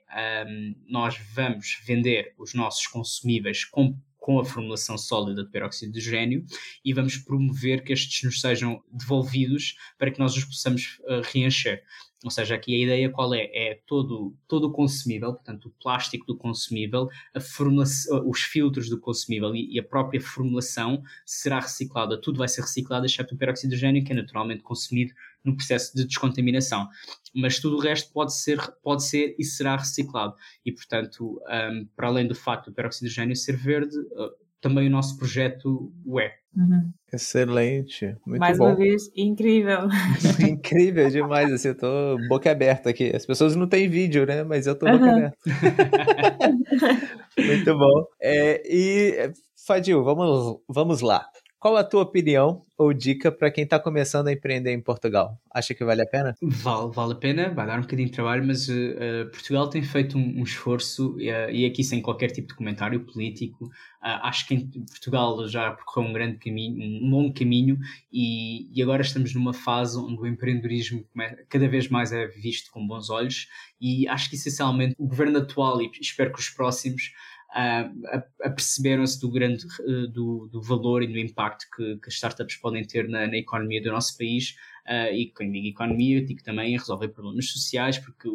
um, nós vamos vender os nossos consumíveis com com a formulação sólida de peróxido de hidrogênio e vamos promover que estes nos sejam devolvidos para que nós os possamos uh, reencher. Ou seja, aqui a ideia qual é? É todo, todo o consumível, portanto, o plástico do consumível, os filtros do consumível e, e, a própria formulação será reciclada. Tudo vai ser reciclado, exceto o peróxido de hidrogênio, que é naturalmente consumido no processo de descontaminação. Mas tudo o resto pode ser, pode ser e será reciclado. E, portanto, um, para além do facto do peróxido de hidrogênio ser verde, uh, também o nosso projeto o é. Uhum. Excelente, muito Mais bom. uma vez, incrível. incrível demais, assim, eu tô boca aberta aqui. As pessoas não têm vídeo, né? Mas eu tô boca uhum. aberta. muito bom. É, e, Fadil, vamos, vamos lá. Qual a tua opinião ou dica para quem está começando a empreender em Portugal? Acha que vale a pena? Vale, vale a pena, vai dar um bocadinho de trabalho, mas uh, Portugal tem feito um, um esforço, uh, e aqui sem qualquer tipo de comentário político, uh, acho que em Portugal já percorreu um grande caminho, um longo caminho, e, e agora estamos numa fase onde o empreendedorismo cada vez mais é visto com bons olhos, e acho que essencialmente o governo atual, e espero que os próximos, uh, aperceberam-se do grande uh, do, do, valor e do impacto que, que as startups podem ter na, na economia do nosso país uh, e quando digo economia, digo também resolver problemas sociais, porque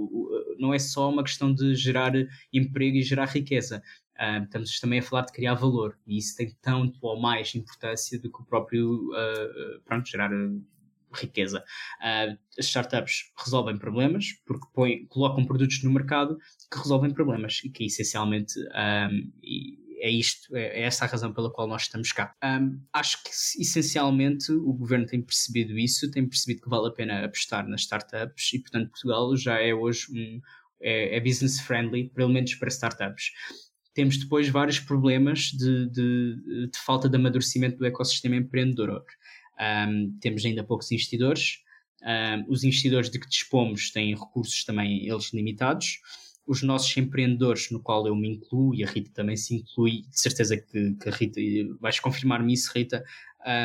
não é só uma questão de gerar emprego e gerar riqueza. Uh, estamos também a falar de criar valor e isso tem tanto ou mais importância do que o próprio uh, pronto, gerar riqueza. Uh, as startups resolvem problemas porque põem, colocam produtos no mercado que resolvem problemas e que essencialmente um, é isto, é, é essa a razão pela qual nós estamos cá. Um, acho que essencialmente o governo tem percebido isso, tem percebido que vale a pena apostar nas startups e, portanto, Portugal já é hoje um, é, é business friendly, pelo menos para startups temos depois vários problemas de, de, de, falta de amadurecimento do ecossistema empreendedor. Um, temos ainda poucos investidores, um, os investidores de que dispomos têm recursos também eles limitados, os nossos empreendedores, no qual eu me incluo, e a Rita também se inclui, de certeza que, que a Rita, vais confirmar-me isso, Rita,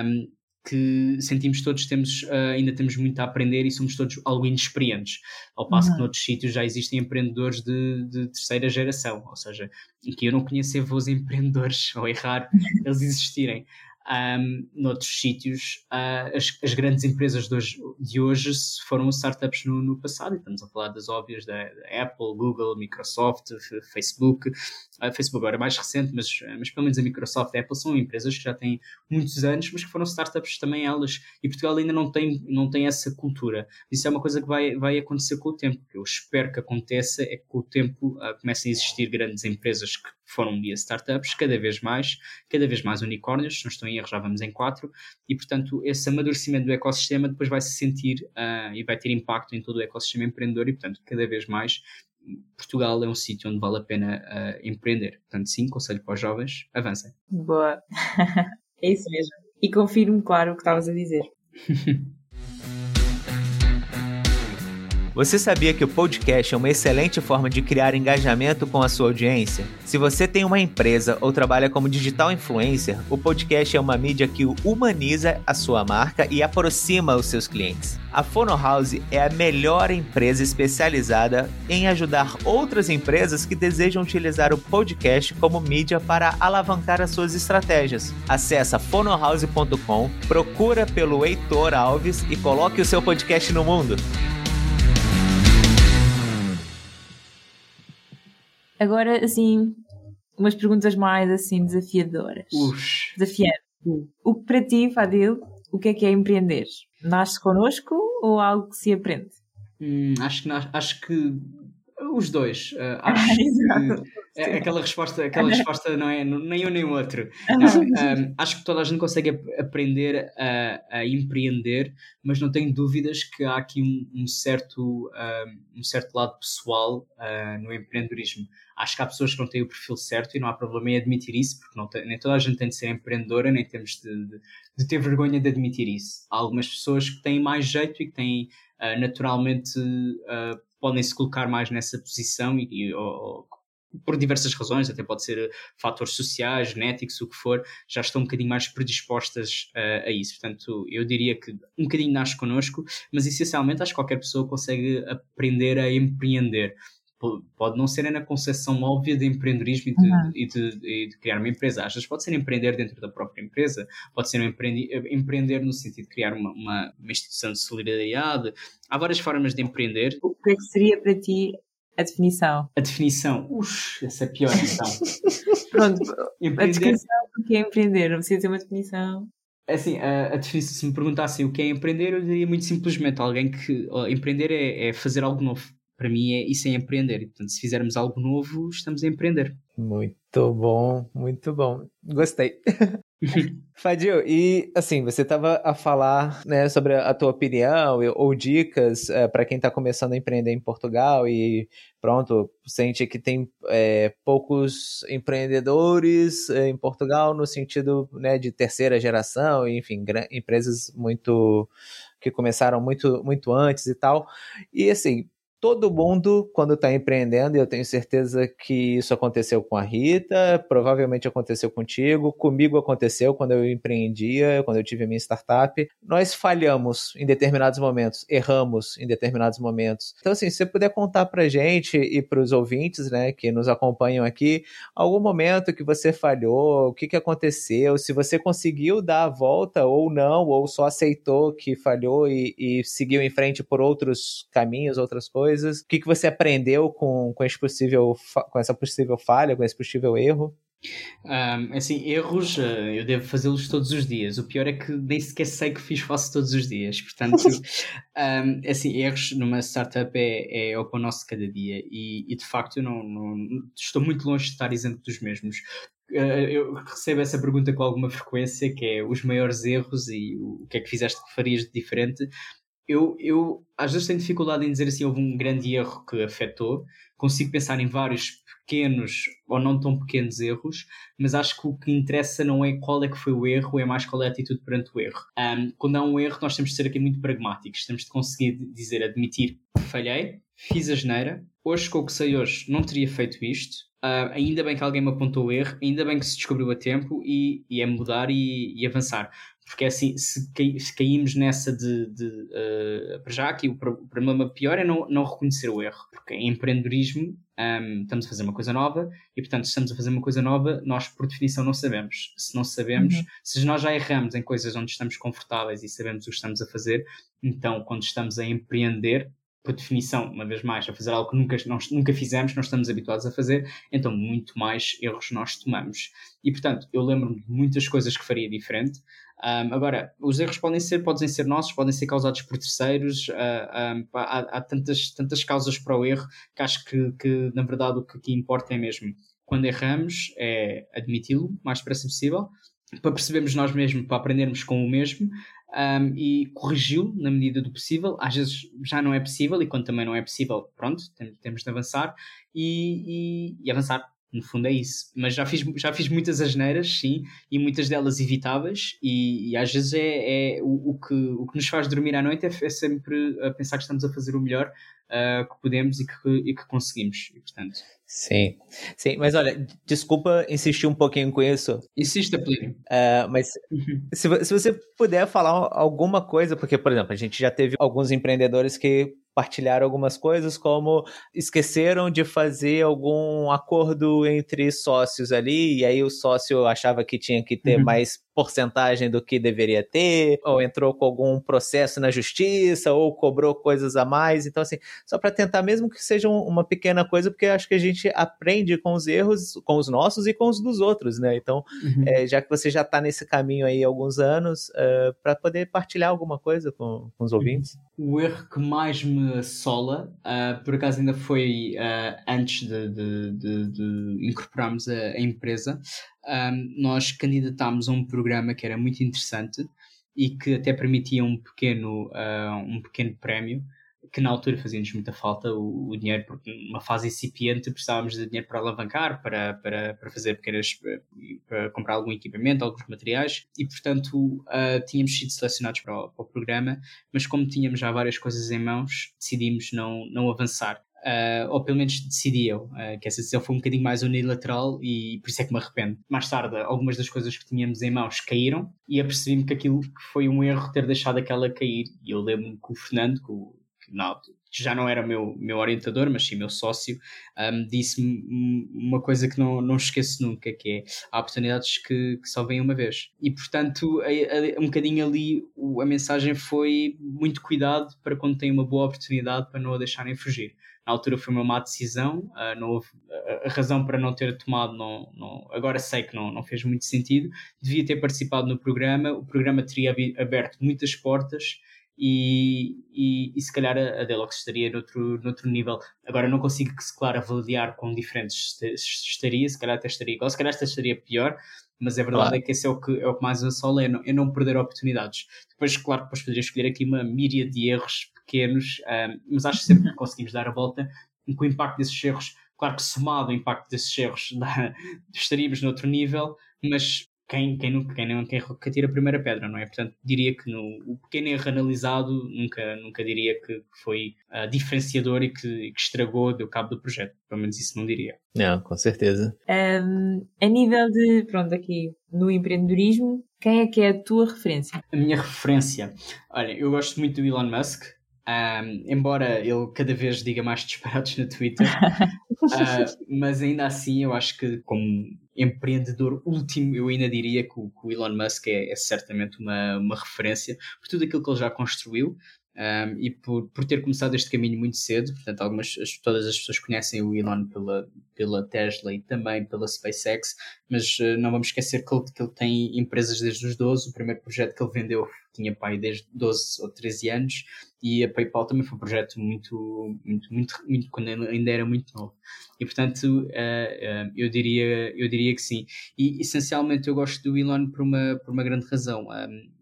um, que sentimos todos temos, uh, ainda temos muito a aprender e somos todos algo inexperientes, ao passo uhum. que noutros sítios já existem empreendedores de, de, terceira geração, ou seja, que eu não conheço avós empreendedores, ou errar eles existirem um, noutros sítios, uh, as, as, grandes empresas de hoje, de hoje foram startups no, no, passado, estamos a falar das óbvias da, da Apple, Google, Microsoft, Facebook. Uh, Facebook agora é mais recente, mas, mas pelo menos a Microsoft e a Apple são empresas que já têm muitos anos, mas que foram startups também elas, e Portugal ainda não tem, não tem essa cultura. Isso é uma coisa que vai, vai acontecer com o tempo. Eu espero que aconteça é que com o tempo uh, comecem a existir grandes empresas que foram um dia startups, cada vez mais, cada vez mais unicórnios, se não estou em erro já vamos em quatro, e portanto esse amadurecimento do ecossistema depois vai se sentir uh, e vai ter impacto em todo o ecossistema empreendedor e portanto cada vez mais Portugal é um sítio onde vale a pena uh, empreender. Portanto, sim, conselho para os jovens, avancem. Boa. é isso mesmo. E confirmo, claro, o que estavas a dizer. Você sabia que o podcast é uma excelente forma de criar engajamento com a sua audiência? Se você tem uma empresa ou trabalha como digital influencer, o podcast é uma mídia que humaniza a sua marca e aproxima os seus clientes. A Fono House é a melhor empresa especializada em ajudar outras empresas que desejam utilizar o podcast como mídia para alavancar as suas estratégias. Acesse fonohouse.com, procura pelo Heitor Alves e coloque o seu podcast no mundo. Agora, assim, umas perguntas mais assim desafiadoras. Ux. Desafiante. O que para ti, Fadil, o que é que é empreender? Nasce connosco ou algo que se aprende? Hum, acho, que, acho que os dois. Uh, acho que é, aquela resposta, aquela resposta não é nem um nem o outro. Não, um, acho que toda a gente consegue aprender a, a, empreender, mas não tenho dúvidas que há aqui um, um certo, um, um, certo lado pessoal uh, no empreendedorismo. Acho que há pessoas que não têm o perfil certo e não há problema em admitir isso, porque tem, nem toda a gente tem de ser empreendedora, nem temos de, de, de, ter vergonha de admitir isso. Há algumas pessoas que têm mais jeito e que têm uh, naturalmente uh, podem se colocar mais nessa posição e, e ou, por diversas razões, até pode ser fatores sociais, genéticos, o que for, já estão um bocadinho mais predispostas uh, a isso. Portanto, eu diria que um bocadinho nasce connosco, mas essencialmente acho que qualquer pessoa consegue aprender a empreender pode não ser na concepção óbvia de empreendedorismo e de, uhum. e, de, e de, criar uma empresa. Às vezes pode ser empreender dentro da própria empresa, pode ser um empreender no sentido de criar uma, uma, uma, instituição de solidariedade. Há várias formas de empreender. O que é que seria para ti a definição? A definição? Ux, essa é pior então. Pronto, empreender... a definição do que é empreender, não precisa ter uma definição. É assim, a, a, definição, se me perguntassem o que é empreender, eu diria muito simplesmente alguém que empreender é, é fazer algo novo para mim é, isso é empreender. E, portanto, se fizermos algo novo, estamos a empreender. Muito bom, muito bom. Gostei. Fadil, e assim, você estava a falar né, sobre a tua opinião ou dicas é, para quem está começando a empreender em Portugal e pronto, sente que tem é, poucos empreendedores é, em Portugal no sentido né, de terceira geração, enfim, empresas muito que começaram muito, muito antes e tal. E assim, todo mundo, quando está empreendendo, e eu tenho certeza que isso aconteceu com a Rita, provavelmente aconteceu contigo, comigo aconteceu quando eu empreendia, quando eu tive a minha startup. Nós falhamos em determinados momentos, erramos em determinados momentos. Então, assim, se você puder contar para gente e para os ouvintes, né, que nos acompanham aqui, algum momento que você falhou, o que, que aconteceu, se você conseguiu dar a volta ou não, ou só aceitou que falhou e, e seguiu em frente por outros caminhos, outras coisas coisas? O que, que você aprendeu com, com, esse possível, com essa possível falha, com esse possível erro? Um, assim, erros eh, eu devo fazê-los todos os dias. O pior é que nem sequer sei que fiz faço todos os dias. Portanto, um, assim, erros numa startup é, é o pão nosso de cada dia e, e de facto eu não, não, estou muito longe de estar isento dos mesmos. Uh, eu recebo essa pergunta com alguma frequência, que é os maiores erros e o que é que fizeste que farias de diferente eu, eu às vezes tenho dificuldade em dizer assim, houve um grande erro que afetou. Consigo pensar em vários pequenos ou não tão pequenos erros, mas acho que o que interessa não é qual é que foi o erro, é mais qual é a atitude perante o erro. Um, quando há um erro, nós temos de ser aqui muito pragmáticos, temos de conseguir dizer, admitir, falhei, fiz a geneira, hoje com o que sei hoje não teria feito isto, Uh, ainda bem que alguém me apontou o erro, ainda bem que se descobriu a tempo e, e é mudar e, e avançar porque é assim, se, cai, se caímos nessa de, de uh, já aqui o, o, problema pior é não, não reconhecer o erro, porque em empreendedorismo um, estamos a fazer uma coisa nova e portanto se estamos a fazer uma coisa nova, nós por definição não sabemos. Se não sabemos, uhum. se nós já erramos em coisas onde estamos confortáveis e sabemos o que estamos a fazer, então quando estamos a empreender, por definição, uma vez mais, a fazer algo que nunca, nós, nunca fizemos, não estamos habituados a fazer, então muito mais erros nós tomamos. E portanto, eu lembro-me de muitas coisas que faria diferente. Um, agora, os erros podem ser, podem ser nossos, podem ser causados por terceiros, uh, um, há, há, tantas, tantas causas para o erro que acho que, que, na verdade, o que aqui importa é mesmo quando erramos, é admiti-lo o mais depressa possível, para percebermos nós mesmos, para aprendermos com o mesmo um, e corrigi-lo na medida do possível. Às vezes já não é possível, e quando também não é possível, pronto, temos de avançar e, e, e avançar no fundo é isso. Mas já fiz, já fiz muitas asneiras, sim, e muitas delas evitáveis, e, e às vezes é, é o, o, que, o que nos faz dormir à noite é, é sempre a pensar que estamos a fazer o melhor uh, que podemos e que, e que conseguimos. E, portanto... Sim, sim, mas olha, desculpa insistir um pouquinho com isso. Insista, Plínio. Uh, mas uhum. se, se você puder falar alguma coisa, porque, por exemplo, a gente já teve alguns empreendedores que partilharam algumas coisas, como esqueceram de fazer algum acordo entre sócios ali, e aí o sócio achava que tinha que ter uhum. mais porcentagem do que deveria ter, ou entrou com algum processo na justiça, ou cobrou coisas a mais. Então, assim, só para tentar, mesmo que seja uma pequena coisa, porque acho que a gente aprende com os erros, com os nossos e com os dos outros, né? Então, uhum. é, já que você já está nesse caminho aí há alguns anos, uh, é, para poder partilhar alguma coisa com, com os ouvintes. O erro que mais me assola, uh, por acaso ainda foi uh, antes de, de, de, de incorporarmos a, a empresa, um, nós candidatámos a um programa que era muito interessante e que até permitia um pequeno, uh, um pequeno prémio que na altura fazia-nos muita falta o, o, dinheiro, porque numa fase incipiente precisávamos de dinheiro para alavancar, para, para, para fazer pequenas, para comprar algum equipamento, alguns materiais, e portanto uh, tínhamos sido selecionados para o, para o, programa, mas como tínhamos já várias coisas em mãos, decidimos não, não avançar. Uh, ou pelo menos decidi eu, uh, que essa decisão foi um bocadinho mais unilateral e por isso é que me arrependo. Mais tarde, algumas das coisas que tínhamos em mãos caíram e apercebi-me que aquilo foi um erro ter deixado aquela cair. E eu lembro-me que o Fernando, que, o, que já não era meu, meu orientador, mas sim meu sócio, um, disse-me uma coisa que não, não esqueço nunca, que é há oportunidades que, que só vêm uma vez. E portanto, a, um bocadinho ali a mensagem foi muito cuidado para quando tem uma boa oportunidade para não a deixarem fugir. Na altura foi uma má decisão, uh, não houve, a razão para não ter tomado, não, não, agora sei que não, não fez muito sentido. Devia ter participado no programa, o programa teria aberto muitas portas e, e, e, se calhar a, a Deluxe estaria noutro, noutro nível. Agora não consigo, claro, avaliar com diferentes estaria, se calhar até estaria igual, se calhar até estaria pior, mas a verdade claro. é que esse é o que, é o que mais assola, é não, é não perder oportunidades. Depois, claro, depois poderia escolher aqui uma míria de erros pequenos, um, mas acho que sempre que conseguimos dar a volta, com o impacto desses erros, claro que somado o impacto desses erros, estaríamos noutro nível, mas quem, quem, nunca, quem, não, quem, quem tira a primeira pedra, não é? Portanto, diria que no, o pequeno erro analisado nunca, nunca diria que foi uh, diferenciador e que, que, estragou, deu cabo do projeto. Pelo menos isso não diria. Não, com certeza. Um, a nível de, pronto, aqui no empreendedorismo, quem é que é a tua referência? A minha referência? Olha, eu gosto muito do Elon Musk. Um, embora ele cada vez diga mais disparados no Twitter, uh, mas ainda assim eu acho que como empreendedor último, eu ainda diria que o, que o Elon Musk é, é, certamente uma, uma referência por tudo aquilo que ele já construiu um, e por, por ter começado este caminho muito cedo. Portanto, algumas, todas as pessoas conhecem o Elon pela, pela Tesla e também pela SpaceX, mas uh, não vamos esquecer que ele, que ele tem empresas desde os 12. O primeiro projeto que ele vendeu tinha pai desde 12 ou 13 anos e a PayPal também foi um projeto muito, muito, muito, muito quando ainda era muito novo. E portanto, uh, uh, eu, diria, eu diria que sim. E essencialmente eu gosto do Elon por uma, por uma grande razão. Um,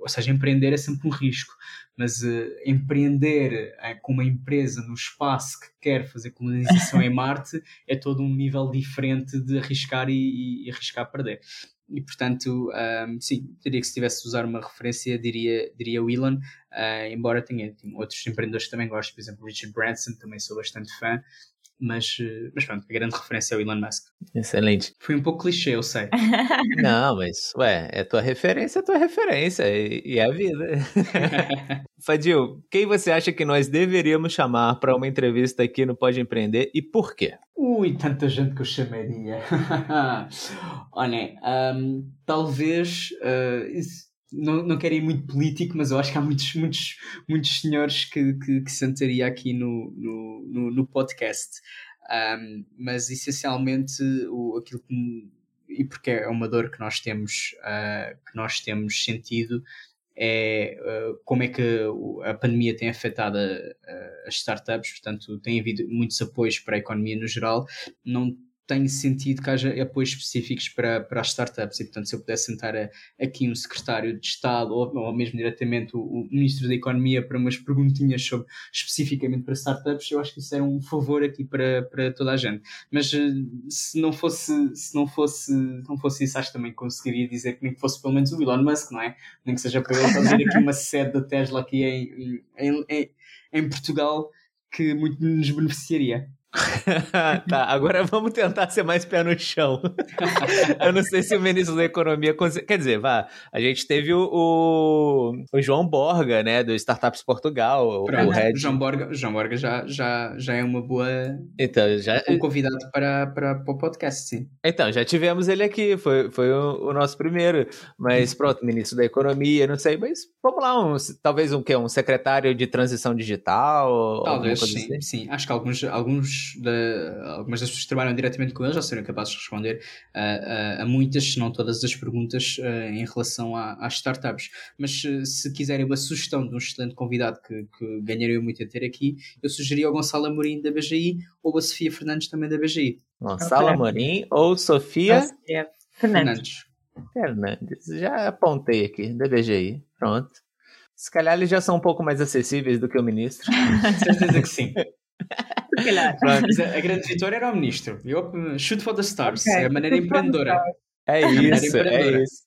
ou seja, empreender é sempre um risco, mas uh, empreender uh, com uma empresa no espaço que quer fazer colonização em Marte é todo um nível diferente de arriscar e, e arriscar perder. E portanto, um, sim, diria que se tivesse de usar uma referência, diria, diria o Elon, uh, embora tenha, tenha, outros empreendedores que também gosto, por exemplo, Richard Branson, também sou bastante fã, mas, eh, mas pronto, a grande referência é o Elon Musk. Excelente. Foi um pouco clichê, eu sei. Não, mas, ué, é tua referência, é tua referência, e, e é a vida. Fadil, quem você acha que nós deveríamos chamar para uma entrevista aqui no Pode Empreender e por quê? Ui, tanta gente que eu chamaria. Olha, um, talvez. Uh, não, não quero ir muito político, mas eu acho que há muitos, muitos, muitos senhores que, que, que sentaria aqui no, no, no, no podcast. Um, mas essencialmente o, aquilo que e porque é uma dor que nós temos uh, que nós temos sentido é uh, como é que a pandemia tem afetado as startups, portanto tem havido muitos apoios para a economia no geral, não tem sentido que haja apoios específicos para, para as startups e, portanto, se eu pudesse sentar a, aqui um secretário de Estado ou, ou mesmo diretamente o, o, Ministro da Economia para umas perguntinhas sobre, especificamente para startups, eu acho que isso era um favor aqui para, para toda a gente. Mas eh, se não fosse, se não fosse, não fosse isso, acho que também conseguiria dizer que nem que fosse pelo menos o Elon Musk, não é? Nem que seja para ele fazer aqui uma sede da Tesla aqui em, em, em, em Portugal que muito nos beneficiaria. tá, agora vamos tentar ser mais pé no chão. eu não sei se o ministro da Economia. Quer dizer, vá, a gente teve o, o, o João Borga, né, do Startups Portugal. Pronto, o Red... João Borga, João Borga já, já, já é uma boa. Então, já. Um convidado para, para, para o podcast, sim. Então, já tivemos ele aqui, foi, foi o, o nosso primeiro. Mas pronto, ministro da Economia, não sei, mas vamos lá, um, talvez um, que, um secretário de transição digital? Talvez, sim, assim. sim. Acho que alguns. alguns algumas das pessoas que trabalham diretamente com eles já seriam capazes de responder a, a, a muitas, se não todas as perguntas uh, em relação a, às startups. Mas uh, se quiserem uma sugestão de um excelente convidado que, que ganharia muito a ter aqui, eu sugeria o Gonçalo Amorim da BGI ou a Sofia Fernandes também da BGI. Gonçalo Amorim ou Sofia Fernandes. Fernandes. Já apontei aqui, da BGI. Pronto. Se calhar eles já são um pouco mais acessíveis do que o ministro. Certeza que sim. a grande vitória era o ministro. Eu, shoot for the stars. Okay. É a maneira empreendedora. É isso, é isso.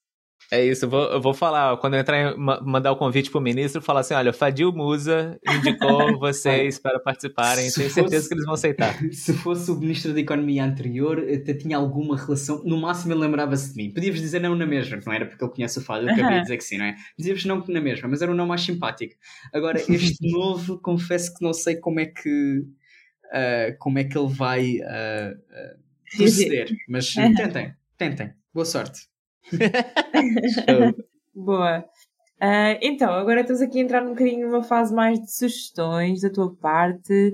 É isso, eu vou, eu vou falar, quando eu entrar em, mandar o convite pro ministro, falar assim, olha, Fadil Musa indicou vocês para participarem, tenho certeza fosse, que eles vão aceitar. Se fosse o ministro da Economia anterior, até tinha alguma relação, no máximo ele lembrava-se de mim. Podíamos dizer não na mesma, que não era porque ele conhece o Fadil, eu acabei de dizer que sim, não é? Dizíamos não na mesma, mas era um não mais simpático. Agora, este novo, confesso que não sei como é que, uh, como é que ele vai uh, uh, proceder, mas tentem, tentem. Boa sorte. Boa. Uh, então, agora estamos aqui a entrar um bocadinho numa fase mais de sugestões da tua parte.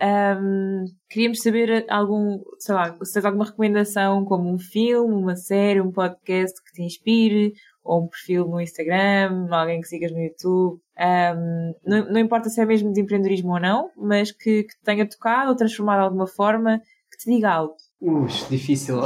Um, queríamos saber algum, sei lá, se tens alguma recomendação como um filme, uma série, um podcast que te inspire, ou um perfil no Instagram, alguém que sigas no YouTube. Um, não, não, importa se é mesmo de empreendedorismo ou não, mas que, que te tenha tocado ou transformado de alguma forma, que te diga algo. Ux, difícil.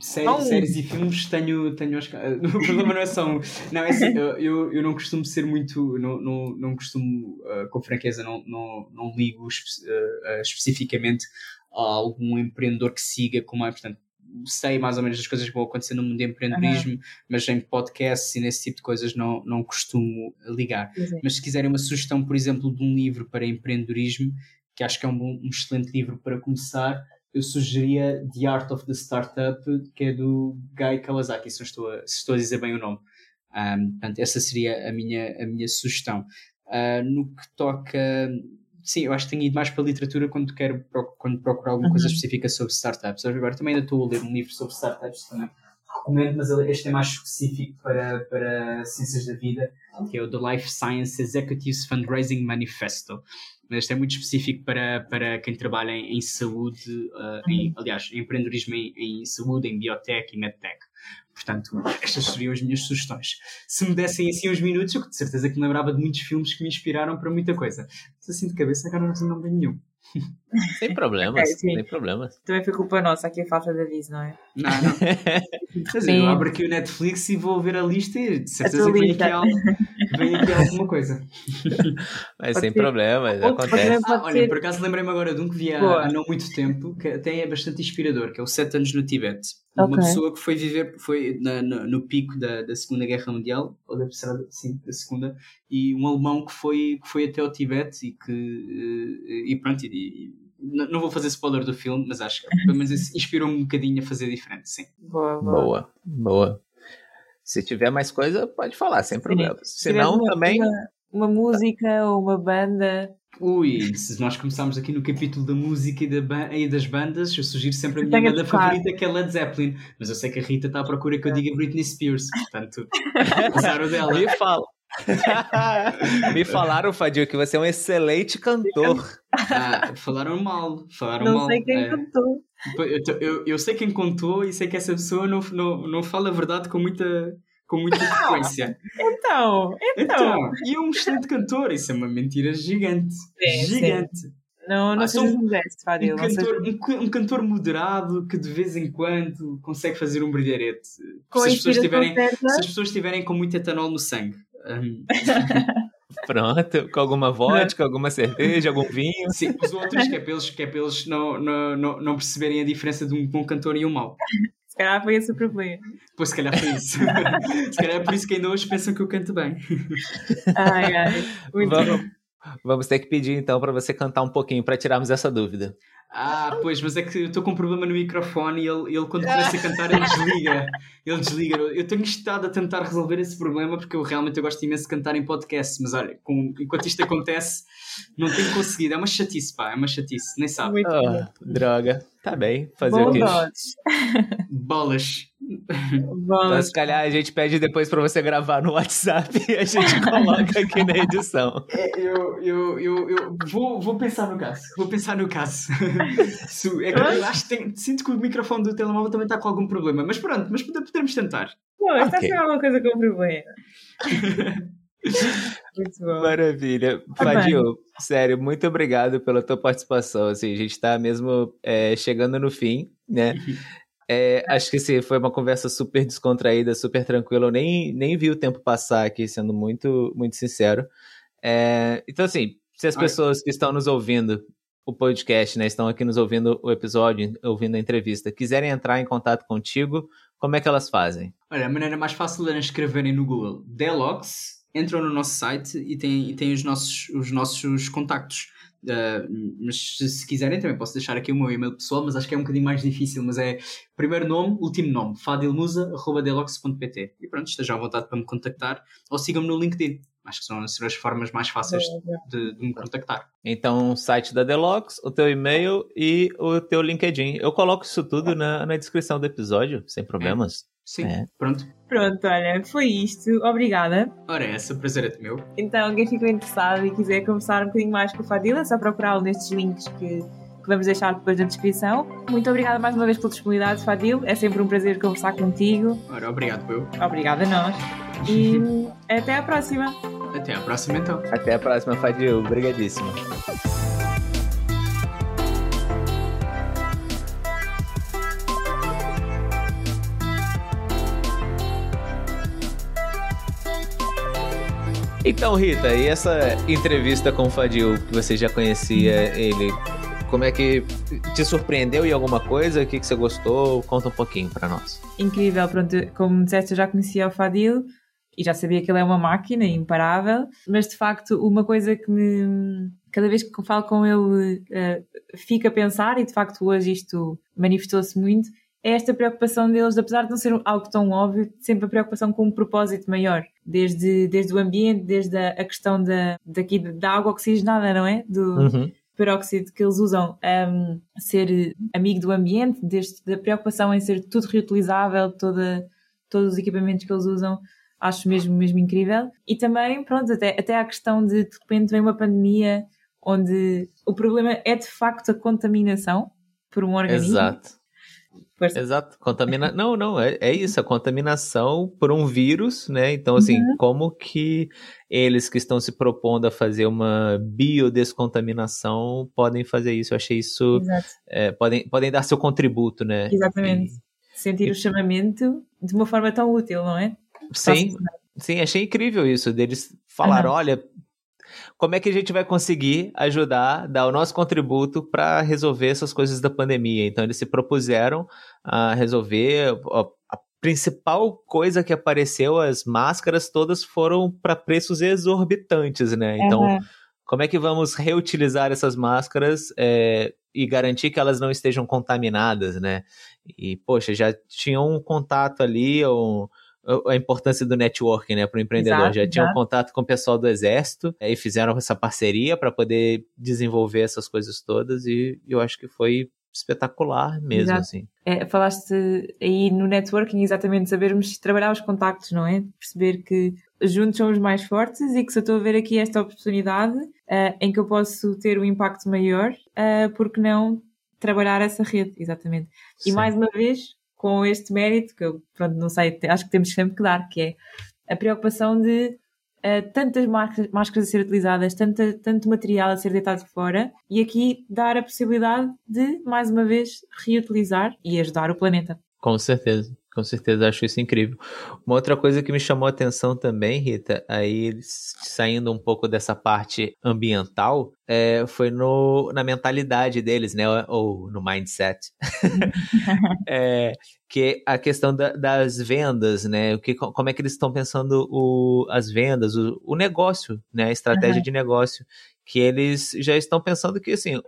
Séries, séries e filmes tenho, tenho os... O problema não é só um. Não, é assim, eu, eu, não costumo ser muito. Não, não, não costumo, uh, com franqueza, não, não, não ligo uh, uh, especificamente a algum empreendedor que siga como é. Portanto, sei mais ou menos as coisas que vão acontecer no mundo do empreendedorismo, uhum. mas em podcasts e nesse tipo de coisas não, não costumo ligar. Uhum. Mas se quiserem uma sugestão, por exemplo, de um livro para empreendedorismo, que acho que é um, um excelente livro para começar eu sugeria The Art of the Startup, que é do Guy Kawasaki, se estou a, se estou a dizer bem o nome. Um, portanto, essa seria a minha, a minha sugestão. Uh, no que toca. Sim, eu acho que tenho ido mais para a literatura quando quero quando procuro alguma uhum. coisa específica sobre startups. Agora também ainda estou a ler um livro sobre startups também. Recomendo, mas este é mais específico para, para ciências da vida, que é o The Life Science Executives Fundraising Manifesto mas este é muito específico para, para quem trabalha em, em saúde, uh, em, uhum. aliás, em empreendedorismo em, em, saúde, em biotech e medtech. Portanto, estas seriam as minhas sugestões. Se me dessem assim uns minutos, eu de certeza que me lembrava de muitos filmes que me inspiraram para muita coisa. Mas assim de cabeça, agora não tenho nenhum. Sem problemas, okay, sem problemas. Também foi culpa nossa aqui a falta de aviso, não é? Não, não. Dizer, eu abro aqui o Netflix e vou ver a lista e de certeza que vem aqui, algo, vem aqui alguma coisa. Mas sem ser. problemas, acontece. Ah, olha, por acaso lembrei-me agora de um que vi há, há, não muito tempo, que até é bastante inspirador, que é o Sete Anos no Tibete. Okay. Uma pessoa que foi viver, foi na, no, no, pico da, da Segunda Guerra Mundial, ou da sim, da Segunda, e um alemão que foi, que foi até ao Tibete e que, eh, e pronto, e, não vou fazer spoiler do filme, mas acho que pelo menos isso inspirou-me um bocadinho a fazer diferente, sim. Boa, boa. boa, boa. Se tiver mais coisa, pode falar, sem problema. Se não, também. Uma, uma, música ou uma banda. Ui, se nós começarmos aqui no capítulo da música e, da e das bandas, eu sugiro sempre a minha banda favorita, que é Led Zeppelin. Mas eu sei que a Rita está à procura que eu diga Britney Spears, portanto, usar o dela. Me fala. Me falaram, Fadil, que você é um excelente cantor. Ah, falaram mal. Falaram não mal. sei quem é. cantou. Eu, eu, sei quem contou e sei que essa pessoa não, não, não fala a verdade com muita, com muita frequência. então, então, então. E é um excelente cantor, isso é uma mentira gigante. Sim, gigante. Sim. Não, não ah, sejas modesto, Fadil. Um cantor, um, um, cantor moderado que de vez em quando consegue fazer um brilharete. Se as, pessoas tiverem, se as pessoas estiverem com muito etanol no sangue. Um... Pronto, com alguma vodka, alguma cerveja, algum vinho. Sim, os outros, que é para eles, que é não, não, não, não perceberem a diferença de um bom cantor e um mau. Se calhar foi esse o problema. Pois, se calhar foi isso. se calhar é por isso que ainda hoje pensam que eu canto bem. Ai, ai. Muito vamos, bom. Vamos ter que pedir então para você cantar um pouquinho para tirarmos essa dúvida. Ah, pois, mas é que eu estou com um problema no microfone e ele, ele quando começa a cantar, ele desliga. Ele desliga. Eu tenho estado a tentar resolver esse problema porque eu realmente eu gosto imenso de cantar em podcast, mas olha, com, enquanto isto acontece, não tenho conseguido. É uma chatice, pá, é uma chatice, nem sabe. Oh, droga, tá bem, fazer Bom o quê? Bolas. Então, se calhar a gente pede depois para você gravar no WhatsApp e a gente coloca aqui na edição. É, eu, eu, eu, eu vou, vou pensar no caso. Vou pensar no caso. é que eu acho que tem, sinto que o microfone do telemóvel também está com algum problema. Mas pronto, mas podemos tentar. Não, está okay. a alguma coisa com problema. muito bom. Maravilha. Tá Fadil, sério, muito obrigado pela tua participação. Assim, a gente está mesmo é, chegando no fim, né? É, acho que sim, foi uma conversa super descontraída, super tranquila. Eu nem, nem vi o tempo passar aqui, sendo muito, muito sincero. É, então, assim, se as pessoas que estão nos ouvindo o podcast, né, estão aqui nos ouvindo o episódio, ouvindo a entrevista, quiserem entrar em contato contigo, como é que elas fazem? Olha, a maneira mais fácil é escreverem no Google Delox, entram no nosso site e têm, e têm os, nossos, os nossos contactos. Uh, mas se, se, quiserem também posso deixar aqui o meu e-mail pessoal, mas acho que é um bocadinho mais difícil, mas é primeiro nome, último nome, fadilmusa.delox.pt e pronto, estejam à vontade para me contactar ou sigam-me no LinkedIn. Acho que são as formas mais fáceis de, de me contactar. Então, o site da Delox, o teu e-mail e o teu LinkedIn. Eu coloco isso tudo na, na descrição do episódio, sem problemas. É. Sim, é. pronto. Pronto, olha, foi isto. Obrigada. Ora, é essa, prazer é meu. Então, quem ficou interessado e quiser conversar um bocadinho mais com o Fadila, é só procurá-lo nestes links que, que vamos deixar depois na descrição. Muito obrigada mais uma vez pela disponibilidade, Fadil. É sempre um prazer conversar contigo. Ora, obrigado, eu. Obrigada a nós. E até à próxima. Até à próxima, então. Até a próxima, Fadil. Obrigadíssimo. Então, Rita, e essa entrevista com o Fadil, que você já conhecia ele, como é que te surpreendeu em alguma coisa? O que, que você gostou? Conta um pouquinho para nós. Incrível, pronto, como disseste, eu já conhecia o Fadil e já sabia que ele é uma máquina imparável, mas de facto, uma coisa que me. Cada vez que falo com ele, uh, fica a pensar, e de facto hoje isto manifestou-se muito, é esta preocupação deles, apesar de não ser algo tão óbvio, sempre a preocupação com um propósito maior, desde, desde o ambiente, desde a, a questão da, daqui, da água oxigenada, não é? Do uhum. peróxido que eles usam, um, ser amigo do ambiente, desde da preocupação em ser tudo reutilizável, toda, todos os equipamentos que eles usam, acho mesmo, mesmo incrível. E também, pronto, até, até a questão de de repente vem uma pandemia onde o problema é de facto a contaminação por um organismo. Exato Exato, contamina. não, não, é, é isso, a contaminação por um vírus, né? Então, assim, uhum. como que eles que estão se propondo a fazer uma biodescontaminação podem fazer isso? Eu achei isso. É, podem, podem dar seu contributo, né? Exatamente. E, Sentir e... o chamamento de uma forma tão útil, não é? Sim, sim, achei incrível isso, deles falar, uhum. olha, como é que a gente vai conseguir ajudar, dar o nosso contributo para resolver essas coisas da pandemia. Então, eles se propuseram a resolver. A principal coisa que apareceu, as máscaras todas foram para preços exorbitantes, né? Então, uhum. como é que vamos reutilizar essas máscaras é, e garantir que elas não estejam contaminadas, né? E, poxa, já tinham um contato ali, um a importância do networking, né, para o empreendedor. Exato, Já tinham um contato com o pessoal do exército e fizeram essa parceria para poder desenvolver essas coisas todas e eu acho que foi espetacular mesmo, Exato. assim. É, falaste aí no networking exatamente sabermos trabalhar os contactos, não é? Perceber que juntos somos mais fortes e que se eu estou a ver aqui esta oportunidade uh, em que eu posso ter um impacto maior, uh, porque não trabalhar essa rede, exatamente. Sim. E mais uma vez, com este mérito, que eu, pronto, não sei, acho que temos sempre que dar, que é a preocupação de uh, tantas máscaras a ser utilizadas, tanta, tanto material a ser deitado fora, e aqui dar a possibilidade de, mais uma vez, reutilizar e ajudar o planeta. Com certeza. Com certeza, acho isso incrível. Uma outra coisa que me chamou a atenção também, Rita, aí saindo um pouco dessa parte ambiental, é, foi no, na mentalidade deles, né? Ou no mindset. é, que a questão da, das vendas, né? O que, como é que eles estão pensando o, as vendas, o, o negócio, né? A estratégia uhum. de negócio. Que eles já estão pensando que, assim,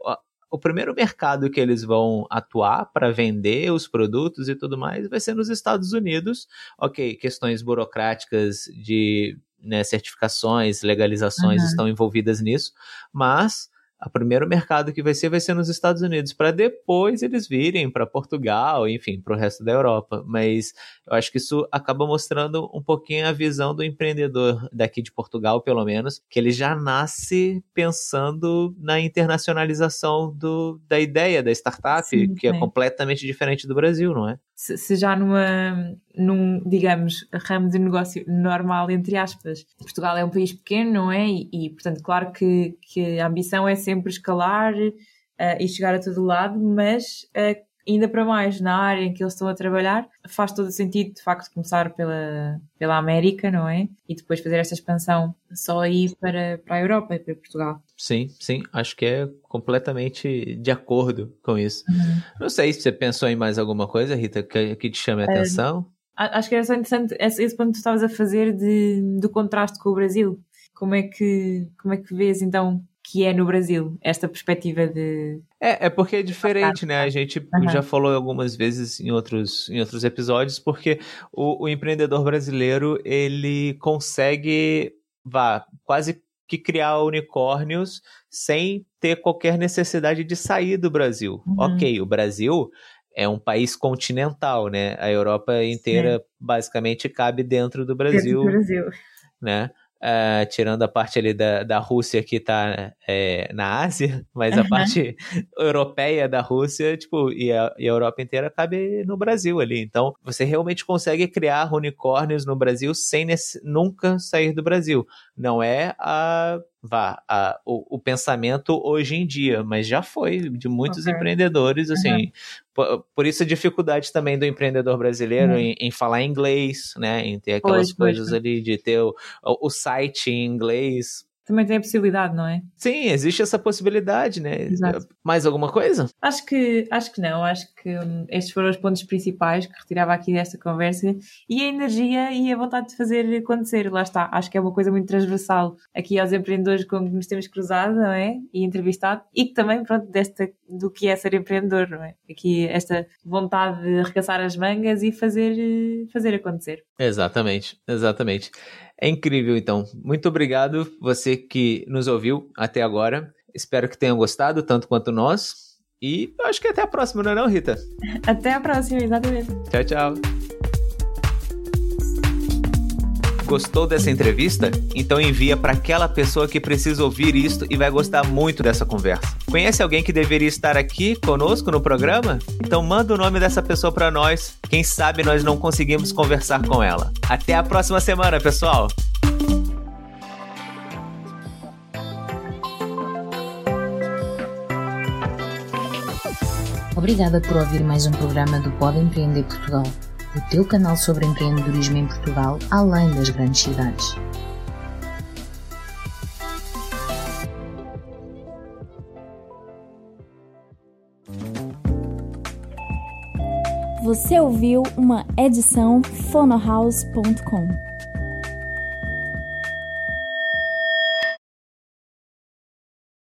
o primeiro mercado que eles vão atuar para vender os produtos e tudo mais vai ser nos Estados Unidos. Ok, questões burocráticas de né, certificações, legalizações uhum. estão envolvidas nisso, mas o primeiro mercado que vai ser vai ser nos Estados Unidos, para depois eles virem para Portugal, enfim, para o resto da Europa. Mas eu acho que isso acaba mostrando um pouquinho a visão do empreendedor daqui de Portugal, pelo menos, que ele já nasce pensando na internacionalização do, da ideia da startup, Sim, que é completamente diferente do Brasil, não é? Se, já numa, num, digamos, ramo de negócio normal, entre aspas. Portugal é um país pequeno, não é? E, e portanto, claro que, que a ambição é sempre escalar uh, e chegar a todo lado, mas uh, ainda para mais na área em que eles estão a trabalhar, faz todo sentido de facto começar pela, pela América, não é? E depois fazer esta expansão só aí para, para a Europa e para Portugal. Sim, sim, acho que é completamente de acordo com isso. Uhum. Não sei se você pensou em mais alguma coisa, Rita, que, que te chame a É, atenção. Acho que era só interessante esse, esse ponto que tu estavas a fazer de, do contraste com o Brasil. Como é que, como é que vês então que é no Brasil esta perspectiva de. É, é porque é diferente, né? A gente Aham. já falou algumas vezes em outros, em outros episódios, porque o, o empreendedor brasileiro, ele consegue, vá, quase que criar unicórnios sem ter qualquer necessidade de sair do Brasil. Uhum. Ok, o Brasil é um país continental, né? A Europa inteira basicamente cabe dentro do Brasil do Brasil. né? Ah, tirando a parte ali da, da Rússia que tá é, na Ásia, mas a Aham. parte europeia da Rússia, tipo, e a, e a Europa inteira cabe no Brasil ali. Então, você realmente consegue criar unicórnios no Brasil sem nesse- nunca sair do Brasil. Não é a, vá, a, o, o pensamento hoje em dia, mas já foi de muitos Ok. empreendedores, assim. Por, por isso a dificuldade também do empreendedor brasileiro Uhum. em, em falar inglês, né? Em ter aquelas Pois, pois, coisas ali de ter o, o site em inglês. Também tem a possibilidade, não é? Sim, existe essa possibilidade, né? Exato. Mais alguma coisa? Acho que, acho que não, acho que hum, estes foram os pontos principais que retirava aqui desta conversa e a energia e a vontade de fazer acontecer, lá está. Acho que é uma coisa muito transversal aqui aos empreendedores com que nos temos cruzado, não é? E entrevistado e que também, pronto, desta, do que é ser empreendedor, não é? Aqui esta vontade de arregaçar as mangas e fazer, eh, fazer acontecer. Exatamente, exatamente. É incrível, então. Muito obrigado você que nos ouviu até agora. Espero que tenham gostado, tanto quanto nós. E acho que até a próxima, não é não, Rita? Até a próxima, exatamente. Tchau, tchau. Gostou dessa entrevista? Então envia para aquela pessoa que precisa ouvir isto e vai gostar muito dessa conversa. Conhece alguém que deveria estar aqui conosco no programa? Então manda o nome dessa pessoa para nós. Quem sabe nós não conseguimos conversar com ela. Até a próxima semana, pessoal. Obrigada por ouvir mais um programa do Pode Empreender Portugal, o teu canal sobre empreendedorismo em Portugal, além das grandes cidades. Você ouviu uma edição fonohouse.com.